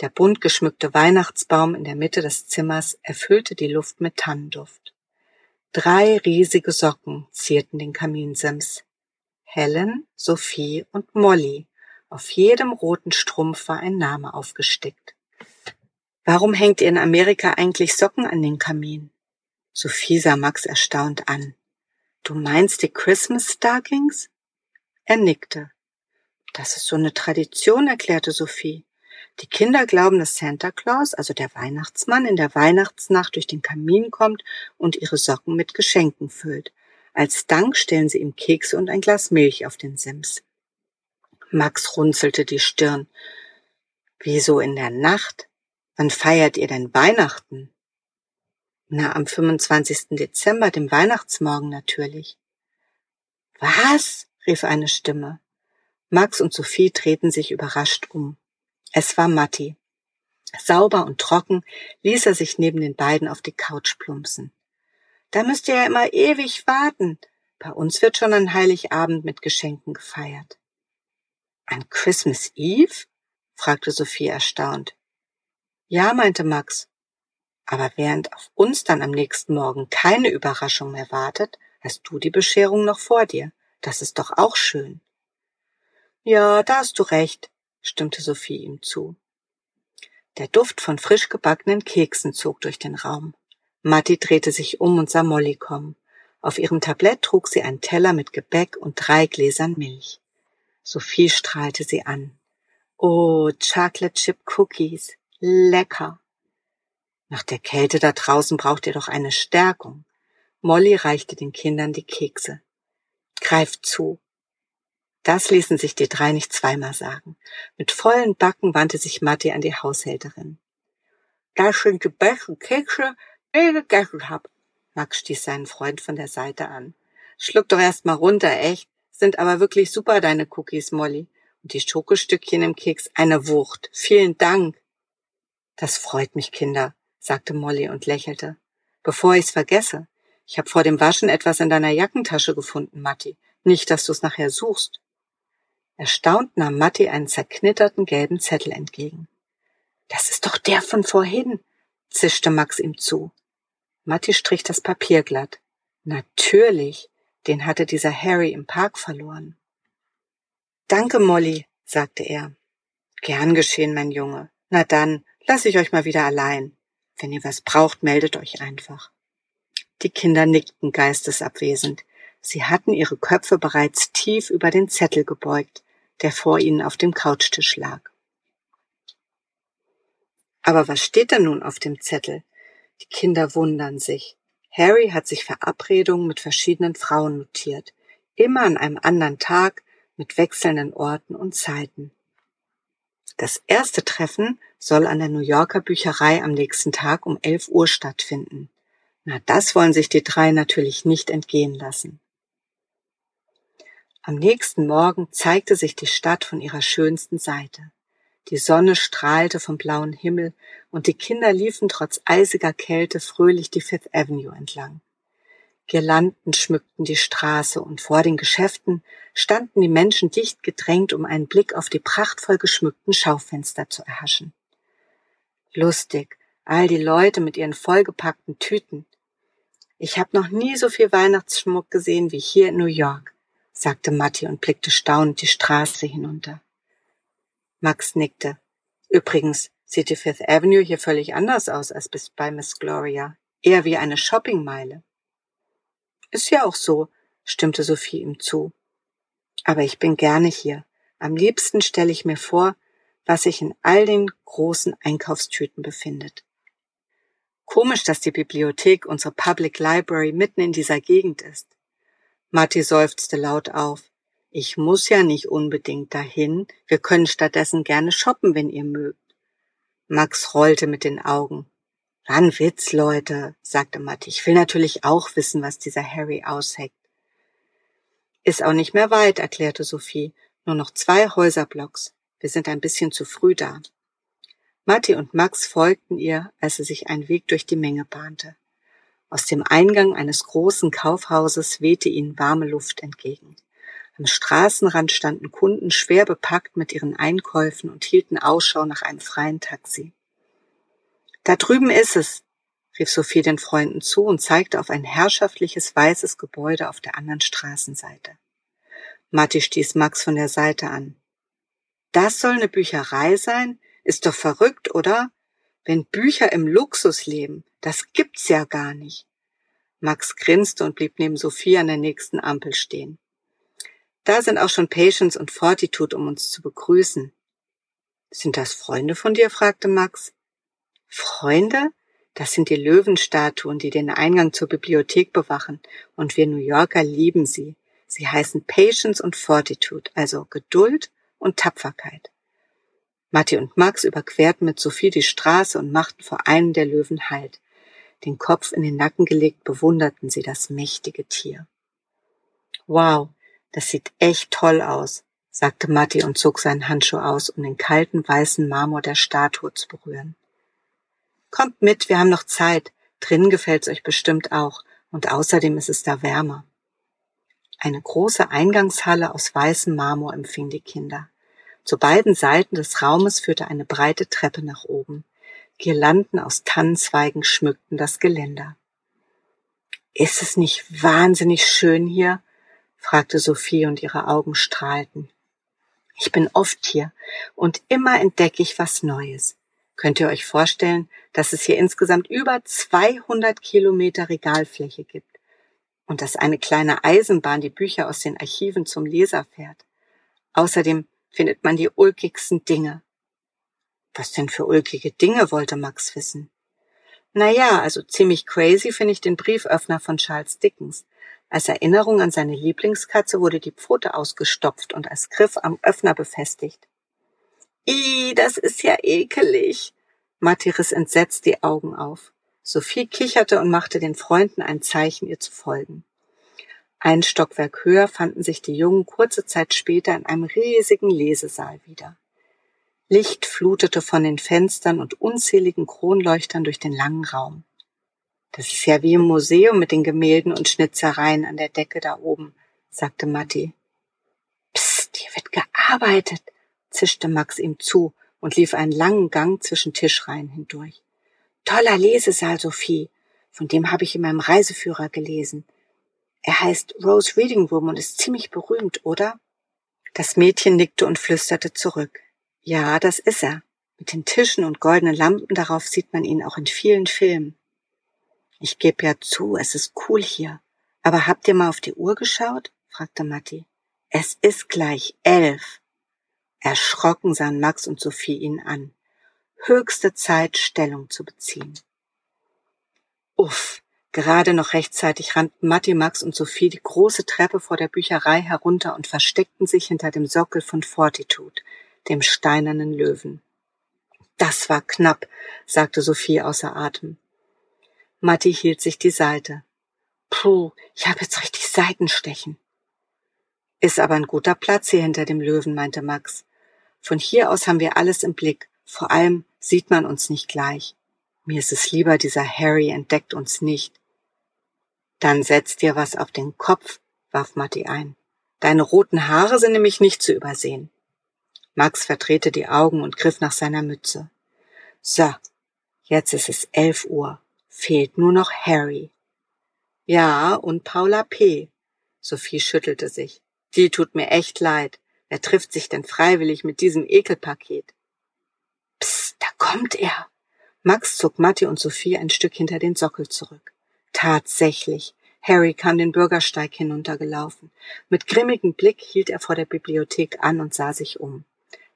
Der bunt geschmückte Weihnachtsbaum in der Mitte des Zimmers erfüllte die Luft mit Tannenduft. Drei riesige Socken zierten den Kaminsims. Helen, Sophie und Molly Auf jedem roten Strumpf war ein Name aufgestickt. Warum hängt ihr in Amerika eigentlich Socken an den Kamin? Sophie sah Max erstaunt an. Du meinst die Christmas Stockings? Er nickte. Das ist so eine Tradition, erklärte Sophie. Die Kinder glauben, dass Santa Claus, also der Weihnachtsmann, in der Weihnachtsnacht durch den Kamin kommt und ihre Socken mit Geschenken füllt. Als Dank stellen sie ihm Kekse und ein Glas Milch auf den Sims. Max runzelte die Stirn. Wieso in der Nacht? Wann feiert ihr denn Weihnachten? Na, am 25. Dezember, dem Weihnachtsmorgen natürlich. Was? Rief eine Stimme. Max und Sophie drehten sich überrascht um. Es war Matti. Sauber und trocken ließ er sich neben den beiden auf die Couch plumpsen. Da müsst ihr ja immer ewig warten. Bei uns wird schon an Heiligabend mit Geschenken gefeiert. An Christmas Eve? fragte Sophie erstaunt. Ja, meinte Max. Aber während auf uns dann am nächsten Morgen keine Überraschung mehr wartet, hast du die Bescherung noch vor dir. Das ist doch auch schön. Ja, da hast du recht, stimmte Sophie ihm zu. Der Duft von frisch gebackenen Keksen zog durch den Raum. Matti drehte sich um und sah Molly kommen. Auf ihrem Tablett trug sie einen Teller mit Gebäck und drei Gläsern Milch. Sophie strahlte sie an. Oh, Chocolate Chip Cookies. Lecker. Nach der Kälte da draußen braucht ihr doch eine Stärkung. Molly reichte den Kindern die Kekse. Greift zu. Das ließen sich die drei nicht zweimal sagen. Mit vollen Backen wandte sich Matti an die Haushälterin. Das sind die besten Kekse, die ich gegessen hab. Max stieß seinen Freund von der Seite an. Schluck doch erst mal runter, echt. Sind aber wirklich super, deine Cookies, Molly. Und die Schokostückchen im Keks, eine Wucht. Vielen Dank. Das freut mich, Kinder, sagte Molly und lächelte. Bevor ich's vergesse, ich habe vor dem Waschen etwas in deiner Jackentasche gefunden, Matti. Nicht, dass du's nachher suchst. Erstaunt nahm Matti einen zerknitterten gelben Zettel entgegen. Das ist doch der von vorhin, zischte Max ihm zu. Matti strich das Papier glatt. Natürlich, den hatte dieser Harry im Park verloren. Danke, Molly, sagte er. Gern geschehen, mein Junge. Na dann, lass ich euch mal wieder allein. Wenn ihr was braucht, meldet euch einfach. Die Kinder nickten geistesabwesend. Sie hatten ihre Köpfe bereits tief über den Zettel gebeugt, der vor ihnen auf dem Couchtisch lag. Aber was steht da nun auf dem Zettel? Die Kinder wundern sich. Harry hat sich Verabredungen mit verschiedenen Frauen notiert, immer an einem anderen Tag, mit wechselnden Orten und Zeiten. Das erste Treffen soll an der New Yorker Bücherei am nächsten Tag um 11 Uhr stattfinden. Na, das wollen sich die drei natürlich nicht entgehen lassen. Am nächsten Morgen zeigte sich die Stadt von ihrer schönsten Seite. Die Sonne strahlte vom blauen Himmel und die Kinder liefen trotz eisiger Kälte fröhlich die Fifth Avenue entlang. Girlanden schmückten die Straße und vor den Geschäften standen die Menschen dicht gedrängt, um einen Blick auf die prachtvoll geschmückten Schaufenster zu erhaschen. Lustig, all die Leute mit ihren vollgepackten Tüten. Ich habe noch nie so viel Weihnachtsschmuck gesehen wie hier in New York, sagte Matti und blickte staunend die Straße hinunter. Max nickte. Übrigens sieht die Fifth Avenue hier völlig anders aus als bis bei Miss Gloria. Eher wie eine Shoppingmeile. Ist ja auch so, stimmte Sophie ihm zu. Aber ich bin gerne hier. Am liebsten stelle ich mir vor, was sich in all den großen Einkaufstüten befindet. Komisch, dass die Bibliothek, unsere Public Library, mitten in dieser Gegend ist. Matti seufzte laut auf. Ich muss ja nicht unbedingt dahin. Wir können stattdessen gerne shoppen, wenn ihr mögt. Max rollte mit den Augen. Ein Witz, Leute, sagte Matti. Ich will natürlich auch wissen, was dieser Harry ausheckt. Ist auch nicht mehr weit, erklärte Sophie. Nur noch zwei Häuserblocks. Wir sind ein bisschen zu früh da. Matti und Max folgten ihr, als sie sich einen Weg durch die Menge bahnte. Aus dem Eingang eines großen Kaufhauses wehte ihnen warme Luft entgegen. Am Straßenrand standen Kunden schwer bepackt mit ihren Einkäufen und hielten Ausschau nach einem freien Taxi. Da drüben ist es, rief Sophie den Freunden zu und zeigte auf ein herrschaftliches weißes Gebäude auf der anderen Straßenseite. Matti stieß Max von der Seite an. das soll eine Bücherei sein? Ist doch verrückt, oder? Wenn Bücher im Luxus leben, das gibt's ja gar nicht. Max grinste und blieb neben Sophie an der nächsten Ampel stehen. Da sind auch schon Patience und Fortitude, um uns zu begrüßen. Sind das Freunde von dir? fragte Max. Freunde? Das sind die Löwenstatuen, die den Eingang zur Bibliothek bewachen, und wir New Yorker lieben sie. Sie heißen Patience und Fortitude, also Geduld und Tapferkeit. Matti und Max überquerten mit Sophie die Straße und machten vor einem der Löwen Halt. Den Kopf in den Nacken gelegt bewunderten sie das mächtige Tier. Wow, das sieht echt toll aus, sagte Matti und zog seinen Handschuh aus, um den kalten weißen Marmor der Statue zu berühren. Kommt mit, wir haben noch Zeit. Drinnen gefällt's euch bestimmt auch. Und außerdem ist es da wärmer. Eine große Eingangshalle aus weißem Marmor empfing die Kinder. Zu beiden Seiten des Raumes führte eine breite Treppe nach oben. Girlanden aus Tannenzweigen schmückten das Geländer. Ist es nicht wahnsinnig schön hier? fragte Sophie und ihre Augen strahlten. Ich bin oft hier und immer entdecke ich was Neues. Könnt ihr euch vorstellen, dass es hier insgesamt über 200 Kilometer Regalfläche gibt und dass eine kleine Eisenbahn die Bücher aus den Archiven zum Leser fährt. Außerdem findet man die ulkigsten Dinge. Was denn für ulkige Dinge, wollte Max wissen. Naja, also ziemlich crazy finde ich den Brieföffner von Charles Dickens. Als Erinnerung an seine Lieblingskatze wurde die Pfote ausgestopft und als Griff am Öffner befestigt. Ih, das ist ja ekelig. Matti riss entsetzt die Augen auf. Sophie kicherte und machte den Freunden ein Zeichen, ihr zu folgen. Ein Stockwerk höher fanden sich die Jungen kurze Zeit später in einem riesigen Lesesaal wieder. Licht flutete von den Fenstern und unzähligen Kronleuchtern durch den langen Raum. Das ist ja wie im Museum mit den Gemälden und Schnitzereien an der Decke da oben, sagte Matti. Psst, hier wird gearbeitet, zischte Max ihm zu und lief einen langen Gang zwischen Tischreihen hindurch. Toller Lesesaal, Sophie. Von dem habe ich in meinem Reiseführer gelesen. Er heißt Rose Reading Room und ist ziemlich berühmt, oder? Das Mädchen nickte und flüsterte zurück. Ja, das ist er. Mit den Tischen und goldenen Lampen darauf sieht man ihn auch in vielen Filmen. Ich geb ja zu, es ist cool hier. Aber habt ihr mal auf die Uhr geschaut? fragte Matti. Es ist gleich elf. Erschrocken sahen Max und Sophie ihn an. Höchste Zeit, Stellung zu beziehen. Uff, gerade noch rechtzeitig rannten Matti, Max und Sophie die große Treppe vor der Bücherei herunter und versteckten sich hinter dem Sockel von Fortitude, dem steinernen Löwen. Das war knapp, sagte Sophie außer Atem. Matti hielt sich die Seite. Puh, ich habe jetzt richtig Seitenstechen. Ist aber ein guter Platz hier hinter dem Löwen, meinte Max. Von hier aus haben wir alles im Blick. Vor allem sieht man uns nicht gleich. Mir ist es lieber, dieser Harry entdeckt uns nicht. Dann setz dir was auf den Kopf, warf Matti ein. Deine roten Haare sind nämlich nicht zu übersehen. Max verdrehte die Augen und griff nach seiner Mütze. So, jetzt ist es elf Uhr. Fehlt nur noch Harry. Ja, und Paula P. Sophie schüttelte sich. Die tut mir echt leid. Wer trifft sich denn freiwillig mit diesem Ekelpaket? Psst, da kommt er. Max zog Matti und Sophie ein Stück hinter den Sockel zurück. Tatsächlich. Harry kam den Bürgersteig hinuntergelaufen. Mit grimmigem Blick hielt er vor der Bibliothek an und sah sich um.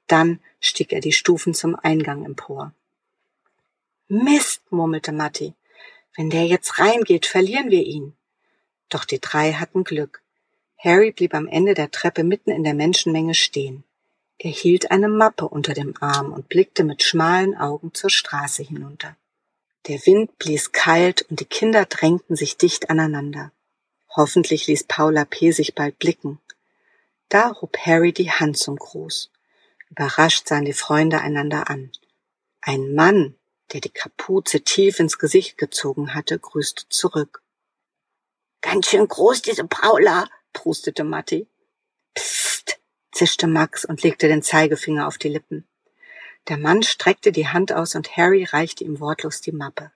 Dann stieg er die Stufen zum Eingang empor. Mist, murmelte Matti. Wenn der jetzt reingeht, verlieren wir ihn. Doch die drei hatten Glück. Harry blieb am Ende der Treppe mitten in der Menschenmenge stehen. Er hielt eine Mappe unter dem Arm und blickte mit schmalen Augen zur Straße hinunter. Der Wind blies kalt und die Kinder drängten sich dicht aneinander. Hoffentlich ließ Paula P. sich bald blicken. Da hob Harry die Hand zum Gruß. Überrascht sahen die Freunde einander an. Ein Mann, der die Kapuze tief ins Gesicht gezogen hatte, grüßte zurück. Ganz schön groß, diese Paula, prustete Matti. Psst, zischte Max und legte den Zeigefinger auf die Lippen. Der Mann streckte die Hand aus und Harry reichte ihm wortlos die Mappe.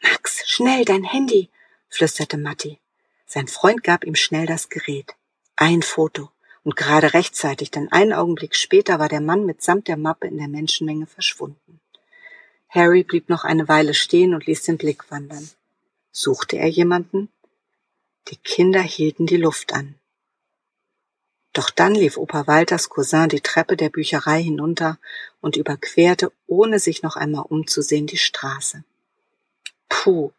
Max, schnell dein Handy, flüsterte Matti. Sein Freund gab ihm schnell das Gerät. Ein Foto. Und gerade rechtzeitig, denn einen Augenblick später war der Mann mitsamt der Mappe in der Menschenmenge verschwunden. Harry blieb noch eine Weile stehen und ließ den Blick wandern. Suchte er jemanden? Die Kinder hielten die Luft an. Doch dann lief Opa Walters Cousin die Treppe der Bücherei hinunter und überquerte, ohne sich noch einmal umzusehen, die Straße. Puh.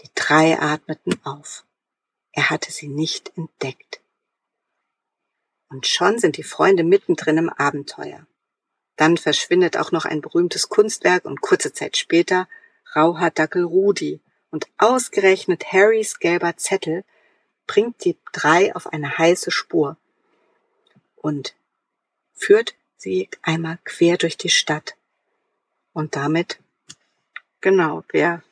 Die drei atmeten auf. Er hatte sie nicht entdeckt. Und schon sind die Freunde mittendrin im Abenteuer. Dann verschwindet auch noch ein berühmtes Kunstwerk und kurze Zeit später Rauhaardackel Rudi und ausgerechnet Harrys gelber Zettel bringt die drei auf eine heiße Spur und führt sie einmal quer durch die Stadt. Und damit, genau, wer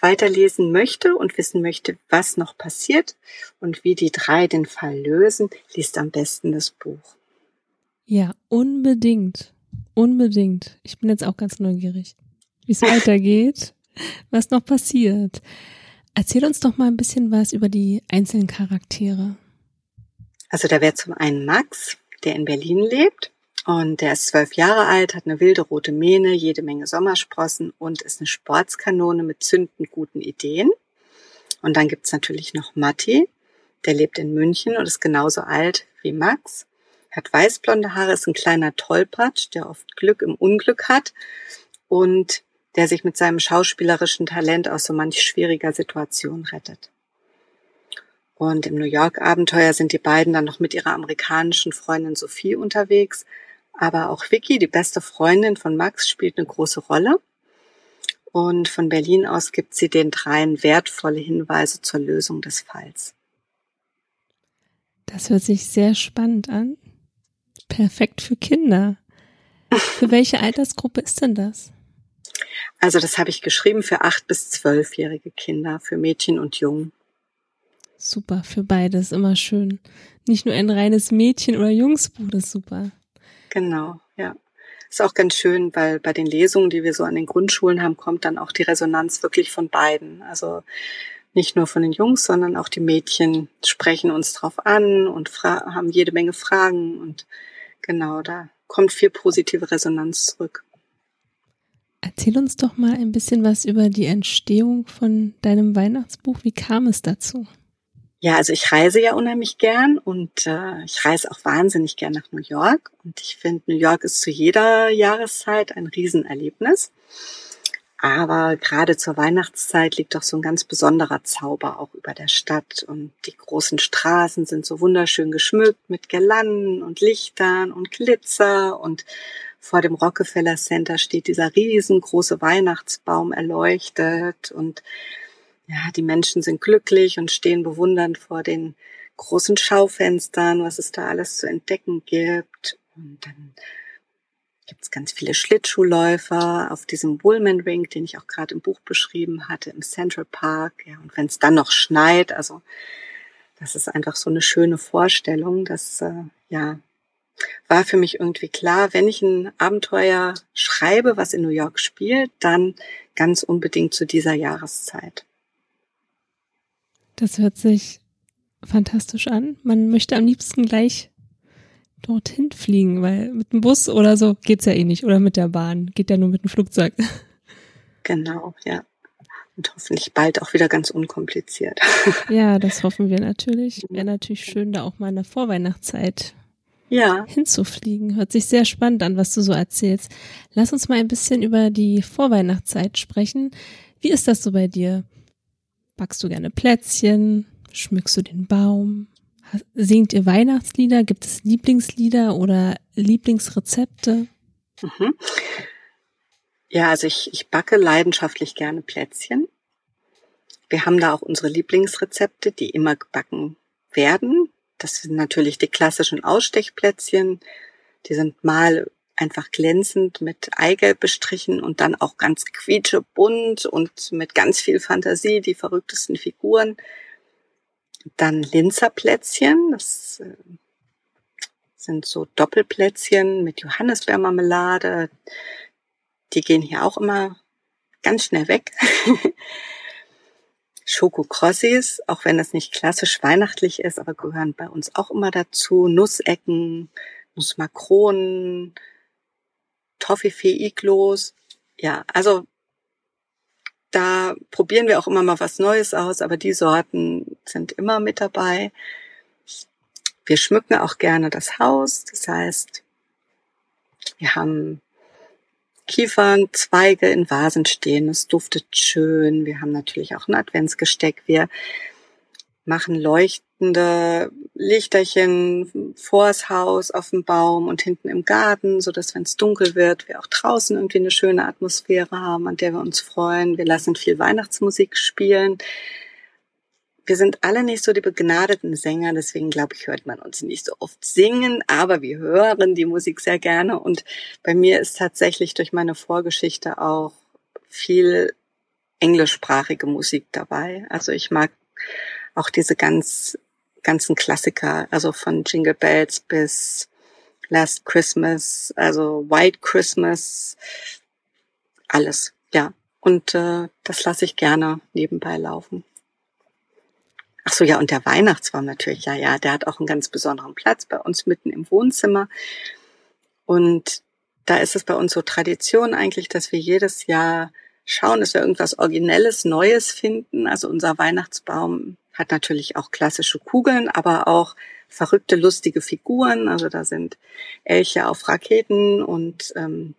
weiterlesen möchte und wissen möchte, was noch passiert und wie die drei den Fall lösen, liest am besten das Buch. Ja, unbedingt. Unbedingt. Ich bin jetzt auch ganz neugierig, wie es (laughs) weitergeht, was noch passiert. Erzähl uns doch mal ein bisschen was über die einzelnen Charaktere. Also da wäre zum einen Max, der in Berlin lebt und der ist zwölf Jahre alt, hat eine wilde rote Mähne, jede Menge Sommersprossen und ist eine Sportskanone mit zündend guten Ideen. Und dann gibt's natürlich noch Matti, der lebt in München und ist genauso alt wie Max, hat weißblonde Haare, ist ein kleiner Tollpatsch, der oft Glück im Unglück hat und der sich mit seinem schauspielerischen Talent aus so manch schwieriger Situation rettet. Und im New York Abenteuer sind die beiden dann noch mit ihrer amerikanischen Freundin Sophie unterwegs. Aber auch Vicky, die beste Freundin von Max, spielt eine große Rolle. Und von Berlin aus gibt sie den dreien wertvolle Hinweise zur Lösung des Falls. Das hört sich sehr spannend an. Perfekt für Kinder. Für welche Altersgruppe ist denn das? Also das habe ich geschrieben für acht bis zwölfjährige Kinder, für Mädchen und Jungen. Super, für beides immer schön. Nicht nur ein reines Mädchen- oder Jungsbuch, das ist super. Genau, ja. Ist auch ganz schön, weil bei den Lesungen, die wir so an den Grundschulen haben, kommt dann auch die Resonanz wirklich von beiden. Also nicht nur von den Jungs, sondern auch die Mädchen sprechen uns drauf an und haben jede Menge Fragen und genau, da kommt viel positive Resonanz zurück. Erzähl uns doch mal ein bisschen was über die Entstehung von deinem Weihnachtsbuch. Wie kam es dazu? Ja, also ich reise ja unheimlich gern und äh, ich reise auch wahnsinnig gern nach New York. Und ich finde, New York ist zu jeder Jahreszeit ein Riesenerlebnis. Aber gerade zur Weihnachtszeit liegt doch so ein ganz besonderer Zauber auch über der Stadt. Und die großen Straßen sind so wunderschön geschmückt mit Girlanden und Lichtern und Glitzer. Und vor dem Rockefeller Center steht dieser riesengroße Weihnachtsbaum erleuchtet. Und ja, die Menschen sind glücklich und stehen bewundernd vor den großen Schaufenstern, was es da alles zu entdecken gibt. Und dann gibt's ganz viele Schlittschuhläufer auf diesem Woolman Ring, den ich auch gerade im Buch beschrieben hatte, im Central Park. Ja, und wenn es dann noch schneit, also das ist einfach so eine schöne Vorstellung. Das äh, ja war für mich irgendwie klar, wenn ich ein Abenteuer schreibe, was in New York spielt, dann ganz unbedingt zu dieser Jahreszeit. Das hört sich fantastisch an. Man möchte am liebsten gleich dorthin fliegen, weil mit dem Bus oder so geht's ja eh nicht. Oder mit der Bahn. Geht ja nur mit dem Flugzeug. Genau, ja. Und hoffentlich bald auch wieder ganz unkompliziert. (laughs) Ja, das hoffen wir natürlich. Wäre natürlich schön, da auch mal in der Vorweihnachtszeit ja. hinzufliegen. Hört sich sehr spannend an, was du so erzählst. Lass uns mal ein bisschen über die Vorweihnachtszeit sprechen. Wie ist das so bei dir? Backst du gerne Plätzchen? Schmückst du den Baum? Singt ihr Weihnachtslieder? Gibt es Lieblingslieder oder Lieblingsrezepte? Mhm. Ja, also ich, ich backe leidenschaftlich gerne Plätzchen. Wir haben da auch unsere Lieblingsrezepte, die immer gebacken werden. Das sind natürlich die klassischen Ausstechplätzchen. Die sind mal einfach glänzend mit Eigelb bestrichen und dann auch ganz quietschebunt und mit ganz viel Fantasie die verrücktesten Figuren. Dann Linzerplätzchen, das äh, sind so Doppelplätzchen mit Johannisbeermarmelade. Die gehen hier auch immer ganz schnell weg. (laughs) Schokokrossis, auch wenn das nicht klassisch weihnachtlich ist, aber gehören bei uns auch immer dazu. Nussecken, Nussmakronen, Toffifee-Iglos. Ja, also da probieren wir auch immer mal was Neues aus, aber die Sorten sind immer mit dabei. Wir schmücken auch gerne das Haus. Das heißt, wir haben Kiefernzweige in Vasen stehen. Es duftet schön. Wir haben natürlich auch ein Adventsgesteck. Wir machen leuchtende Lichterchen vors Haus auf dem Baum und hinten im Garten, so dass wenn es dunkel wird, wir auch draußen irgendwie eine schöne Atmosphäre haben, an der wir uns freuen. Wir lassen viel Weihnachtsmusik spielen wir sind alle nicht so die begnadeten Sänger, deswegen glaube ich, hört man uns nicht so oft singen, aber wir hören die Musik sehr gerne und bei mir ist tatsächlich durch meine Vorgeschichte auch viel englischsprachige Musik dabei. Also ich mag auch diese ganz, ganzen Klassiker, also von Jingle Bells bis Last Christmas, also White Christmas, alles, ja. Und äh, das lasse ich gerne nebenbei laufen. Ach so, ja, und der Weihnachtsbaum natürlich, ja, ja, der hat auch einen ganz besonderen Platz bei uns mitten im Wohnzimmer. Und da ist es bei uns so Tradition eigentlich, dass wir jedes Jahr schauen, dass wir irgendwas Originelles, Neues finden. Also unser Weihnachtsbaum hat natürlich auch klassische Kugeln, aber auch verrückte, lustige Figuren. Also da sind Elche auf Raketen und ähm,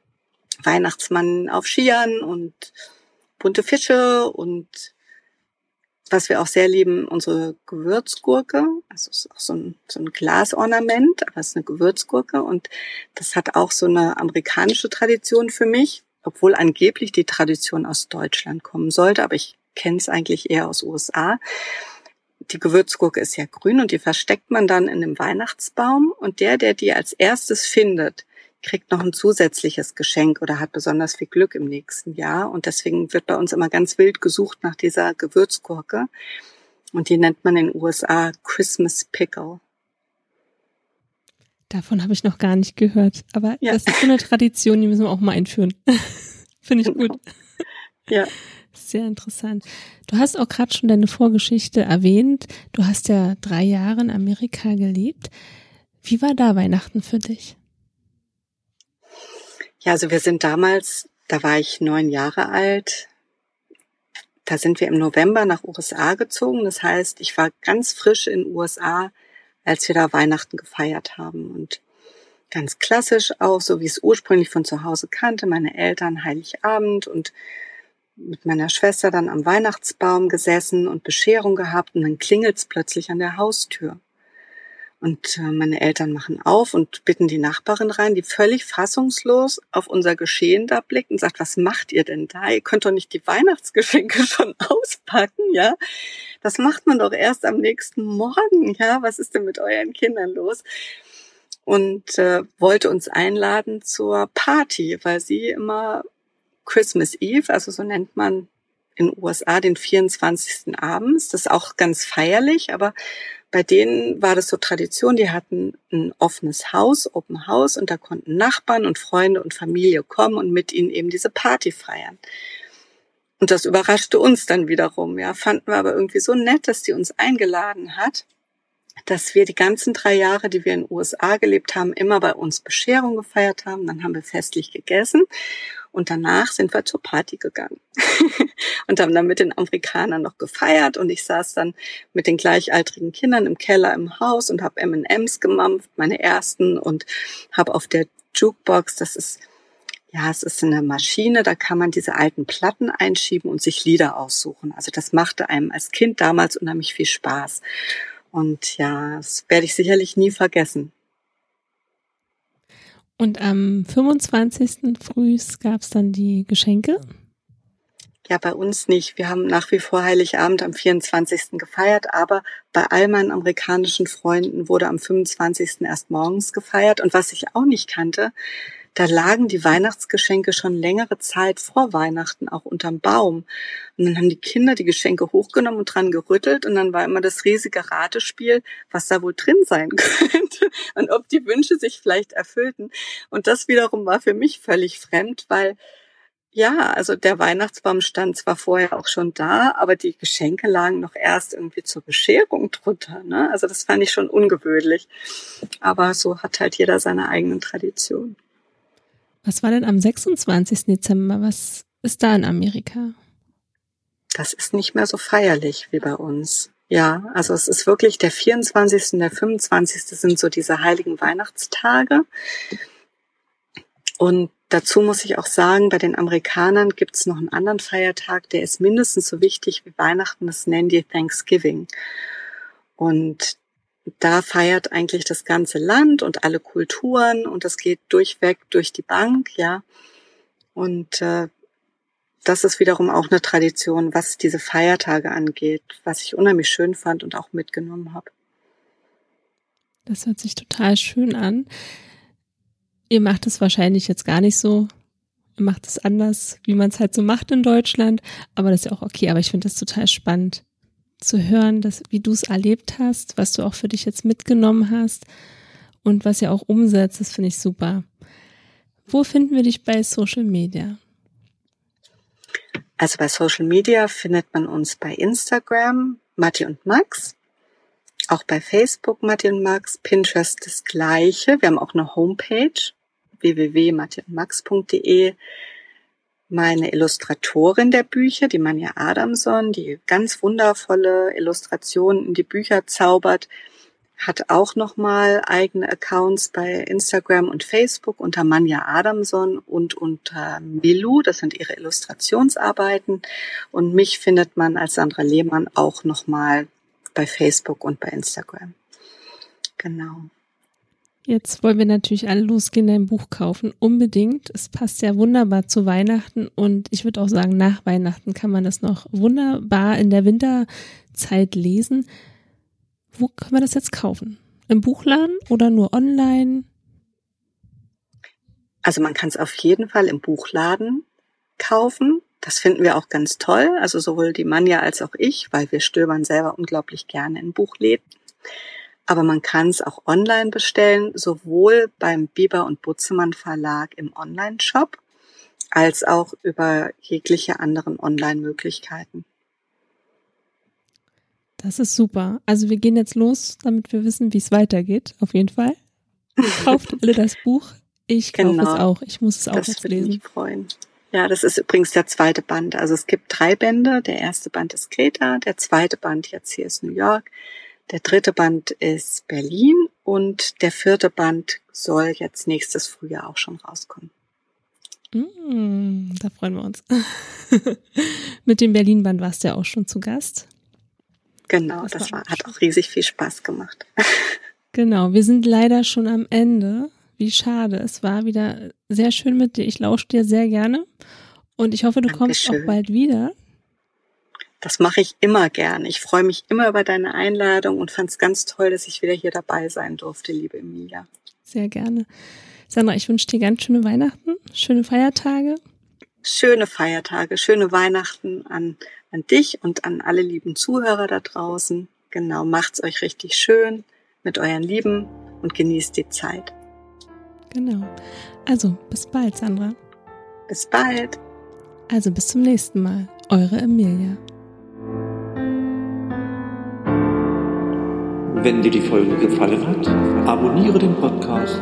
Weihnachtsmann auf Skiern und bunte Fische und was wir auch sehr lieben, unsere Gewürzgurke. Also es ist auch so ein, so ein Glasornament, aber es ist eine Gewürzgurke und das hat auch so eine amerikanische Tradition für mich, obwohl angeblich die Tradition aus Deutschland kommen sollte, aber ich kenne es eigentlich eher aus USA. Die Gewürzgurke ist ja grün und die versteckt man dann in einem Weihnachtsbaum und der, der die als erstes findet, kriegt noch ein zusätzliches Geschenk oder hat besonders viel Glück im nächsten Jahr. Und deswegen wird bei uns immer ganz wild gesucht nach dieser Gewürzgurke. Und die nennt man in den USA Christmas Pickle. Davon habe ich noch gar nicht gehört. Aber ja. das ist so eine Tradition, die müssen wir auch mal einführen. (laughs) Finde ich gut. Ja. Sehr interessant. Du hast auch gerade schon deine Vorgeschichte erwähnt. Du hast ja drei Jahre in Amerika gelebt. Wie war da Weihnachten für dich? Ja, also wir sind damals, da war ich neun Jahre alt. Da sind wir im November nach USA gezogen. Das heißt, ich war ganz frisch in USA, als wir da Weihnachten gefeiert haben und ganz klassisch auch, so wie es ursprünglich von zu Hause kannte. Meine Eltern Heiligabend und mit meiner Schwester dann am Weihnachtsbaum gesessen und Bescherung gehabt und dann klingelt's plötzlich an der Haustür. Und äh, meine Eltern machen auf und bitten die Nachbarin rein, die völlig fassungslos auf unser Geschehen da blickt und sagt, was macht ihr denn da? Ihr könnt doch nicht die Weihnachtsgeschenke (laughs) schon auspacken, ja? Das macht man doch erst am nächsten Morgen, ja? Was ist denn mit euren Kindern los? Und äh, wollte uns einladen zur Party, weil sie immer Christmas Eve, also so nennt man in USA den 24. abends. Das ist auch ganz feierlich, aber bei denen war das so Tradition, die hatten ein offenes Haus, Open House, und da konnten Nachbarn und Freunde und Familie kommen und mit ihnen eben diese Party feiern. Und das überraschte uns dann wiederum, ja, fanden wir aber irgendwie so nett, dass die uns eingeladen hat, dass wir die ganzen drei Jahre, die wir in den USA gelebt haben, immer bei uns Bescherung gefeiert haben. Dann haben wir festlich gegessen und danach sind wir zur Party gegangen (laughs) und haben dann mit den Amerikanern noch gefeiert. Und ich saß dann mit den gleichaltrigen Kindern im Keller im Haus und habe M&M's gemampft, meine ersten, und habe auf der Jukebox, das ist ja, es ist eine Maschine, da kann man diese alten Platten einschieben und sich Lieder aussuchen. Also das machte einem als Kind damals unheimlich viel Spaß. Und ja, das werde ich sicherlich nie vergessen. Und am 25. frühs gab es dann die Geschenke? Ja, bei uns nicht. Wir haben nach wie vor Heiligabend am 24. gefeiert, aber bei all meinen amerikanischen Freunden wurde am 25. erst morgens gefeiert. Und was ich auch nicht kannte, da lagen die Weihnachtsgeschenke schon längere Zeit vor Weihnachten auch unterm Baum. Und dann haben die Kinder die Geschenke hochgenommen und dran gerüttelt und dann war immer das riesige Ratespiel, was da wohl drin sein (laughs) könnte und ob die Wünsche sich vielleicht erfüllten. Und das wiederum war für mich völlig fremd, weil ja, also der Weihnachtsbaum stand zwar vorher auch schon da, aber die Geschenke lagen noch erst irgendwie zur Bescherung drunter. Ne? Also das fand ich schon ungewöhnlich. Aber so hat halt jeder seine eigenen Traditionen. Was war denn am 26. Dezember? Was ist da in Amerika? Das ist nicht mehr so feierlich wie bei uns. Ja, also es ist wirklich der 24. und der 25. sind so diese heiligen Weihnachtstage. Und dazu muss ich auch sagen, bei den Amerikanern gibt es noch einen anderen Feiertag, der ist mindestens so wichtig wie Weihnachten, das nennen die Thanksgiving. Und da feiert eigentlich das ganze Land und alle Kulturen und das geht durchweg durch die Bank, ja. Und äh, das ist wiederum auch eine Tradition, was diese Feiertage angeht, was ich unheimlich schön fand und auch mitgenommen habe. Das hört sich total schön an. Ihr macht es wahrscheinlich jetzt gar nicht so. Ihr macht es anders, wie man es halt so macht in Deutschland. Aber das ist ja auch okay. Aber ich finde das total spannend zu hören, dass, wie du es erlebt hast, was du auch für dich jetzt mitgenommen hast und was ihr auch umsetzt. Das finde ich super. Wo finden wir dich bei Social Media? Also bei Social Media findet man uns bei Instagram, Matti und Max. Auch bei Facebook Matti und Max, Pinterest das gleiche. Wir haben auch eine Homepage www.mattiundmax.de. Meine Illustratorin der Bücher, die Manja Adamson, die ganz wundervolle Illustrationen in die Bücher zaubert, hat auch nochmal eigene Accounts bei Instagram und Facebook unter Manja Adamson und unter Milu. Das sind ihre Illustrationsarbeiten. Und mich findet man als Sandra Lehmann auch nochmal bei Facebook und bei Instagram. Genau. Jetzt wollen wir natürlich alle losgehen, ein Buch kaufen. Unbedingt. Es passt ja wunderbar zu Weihnachten und ich würde auch sagen, nach Weihnachten kann man das noch wunderbar in der Winterzeit lesen. Wo können wir das jetzt kaufen? Im Buchladen oder nur online? Also man kann es auf jeden Fall im Buchladen kaufen. Das finden wir auch ganz toll. Also sowohl die Manja als auch ich, weil wir stöbern selber unglaublich gerne in Buchläden. Aber man kann es auch online bestellen, sowohl beim Bieber und Butzemann Verlag im Online-Shop als auch über jegliche anderen Online-Möglichkeiten. Das ist super. Also wir gehen jetzt los, damit wir wissen, wie es weitergeht. Auf jeden Fall. Kauft alle das Buch. Ich kaufe genau. es auch. Ich muss es auch das jetzt lesen. Mich freuen. Ja, das ist übrigens der zweite Band. Also es gibt drei Bände. Der erste Band ist Kreta, der zweite Band jetzt hier ist New York, der dritte Band ist Berlin und der vierte Band soll jetzt nächstes Frühjahr auch schon rauskommen. Mm, da freuen wir uns. (laughs) Mit dem Berlin-Band warst du ja auch schon zu Gast. Genau, das, das war, hat auch riesig viel Spaß gemacht. (laughs) genau, wir sind leider schon am Ende. Wie schade. Es war wieder sehr schön mit dir. Ich lausche dir sehr gerne. Und ich hoffe, du Dankeschön. kommst auch bald wieder. Das mache ich immer gern. Ich freue mich immer über deine Einladung und fand es ganz toll, dass ich wieder hier dabei sein durfte, liebe Emilia. Sehr gerne. Sandra, ich wünsche dir ganz schöne Weihnachten, schöne Feiertage. Schöne Feiertage, schöne Weihnachten an an dich und an alle lieben Zuhörer da draußen. Genau, macht's euch richtig schön mit euren Lieben und genießt die Zeit. Genau. Also, bis bald, Sandra. Bis bald. Also, bis zum nächsten Mal. Eure Emilia. Wenn dir die Folge gefallen hat, abonniere den Podcast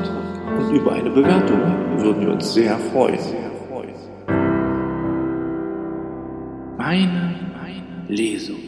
und über eine Bewertung würden wir uns sehr freuen. Meine Lesung.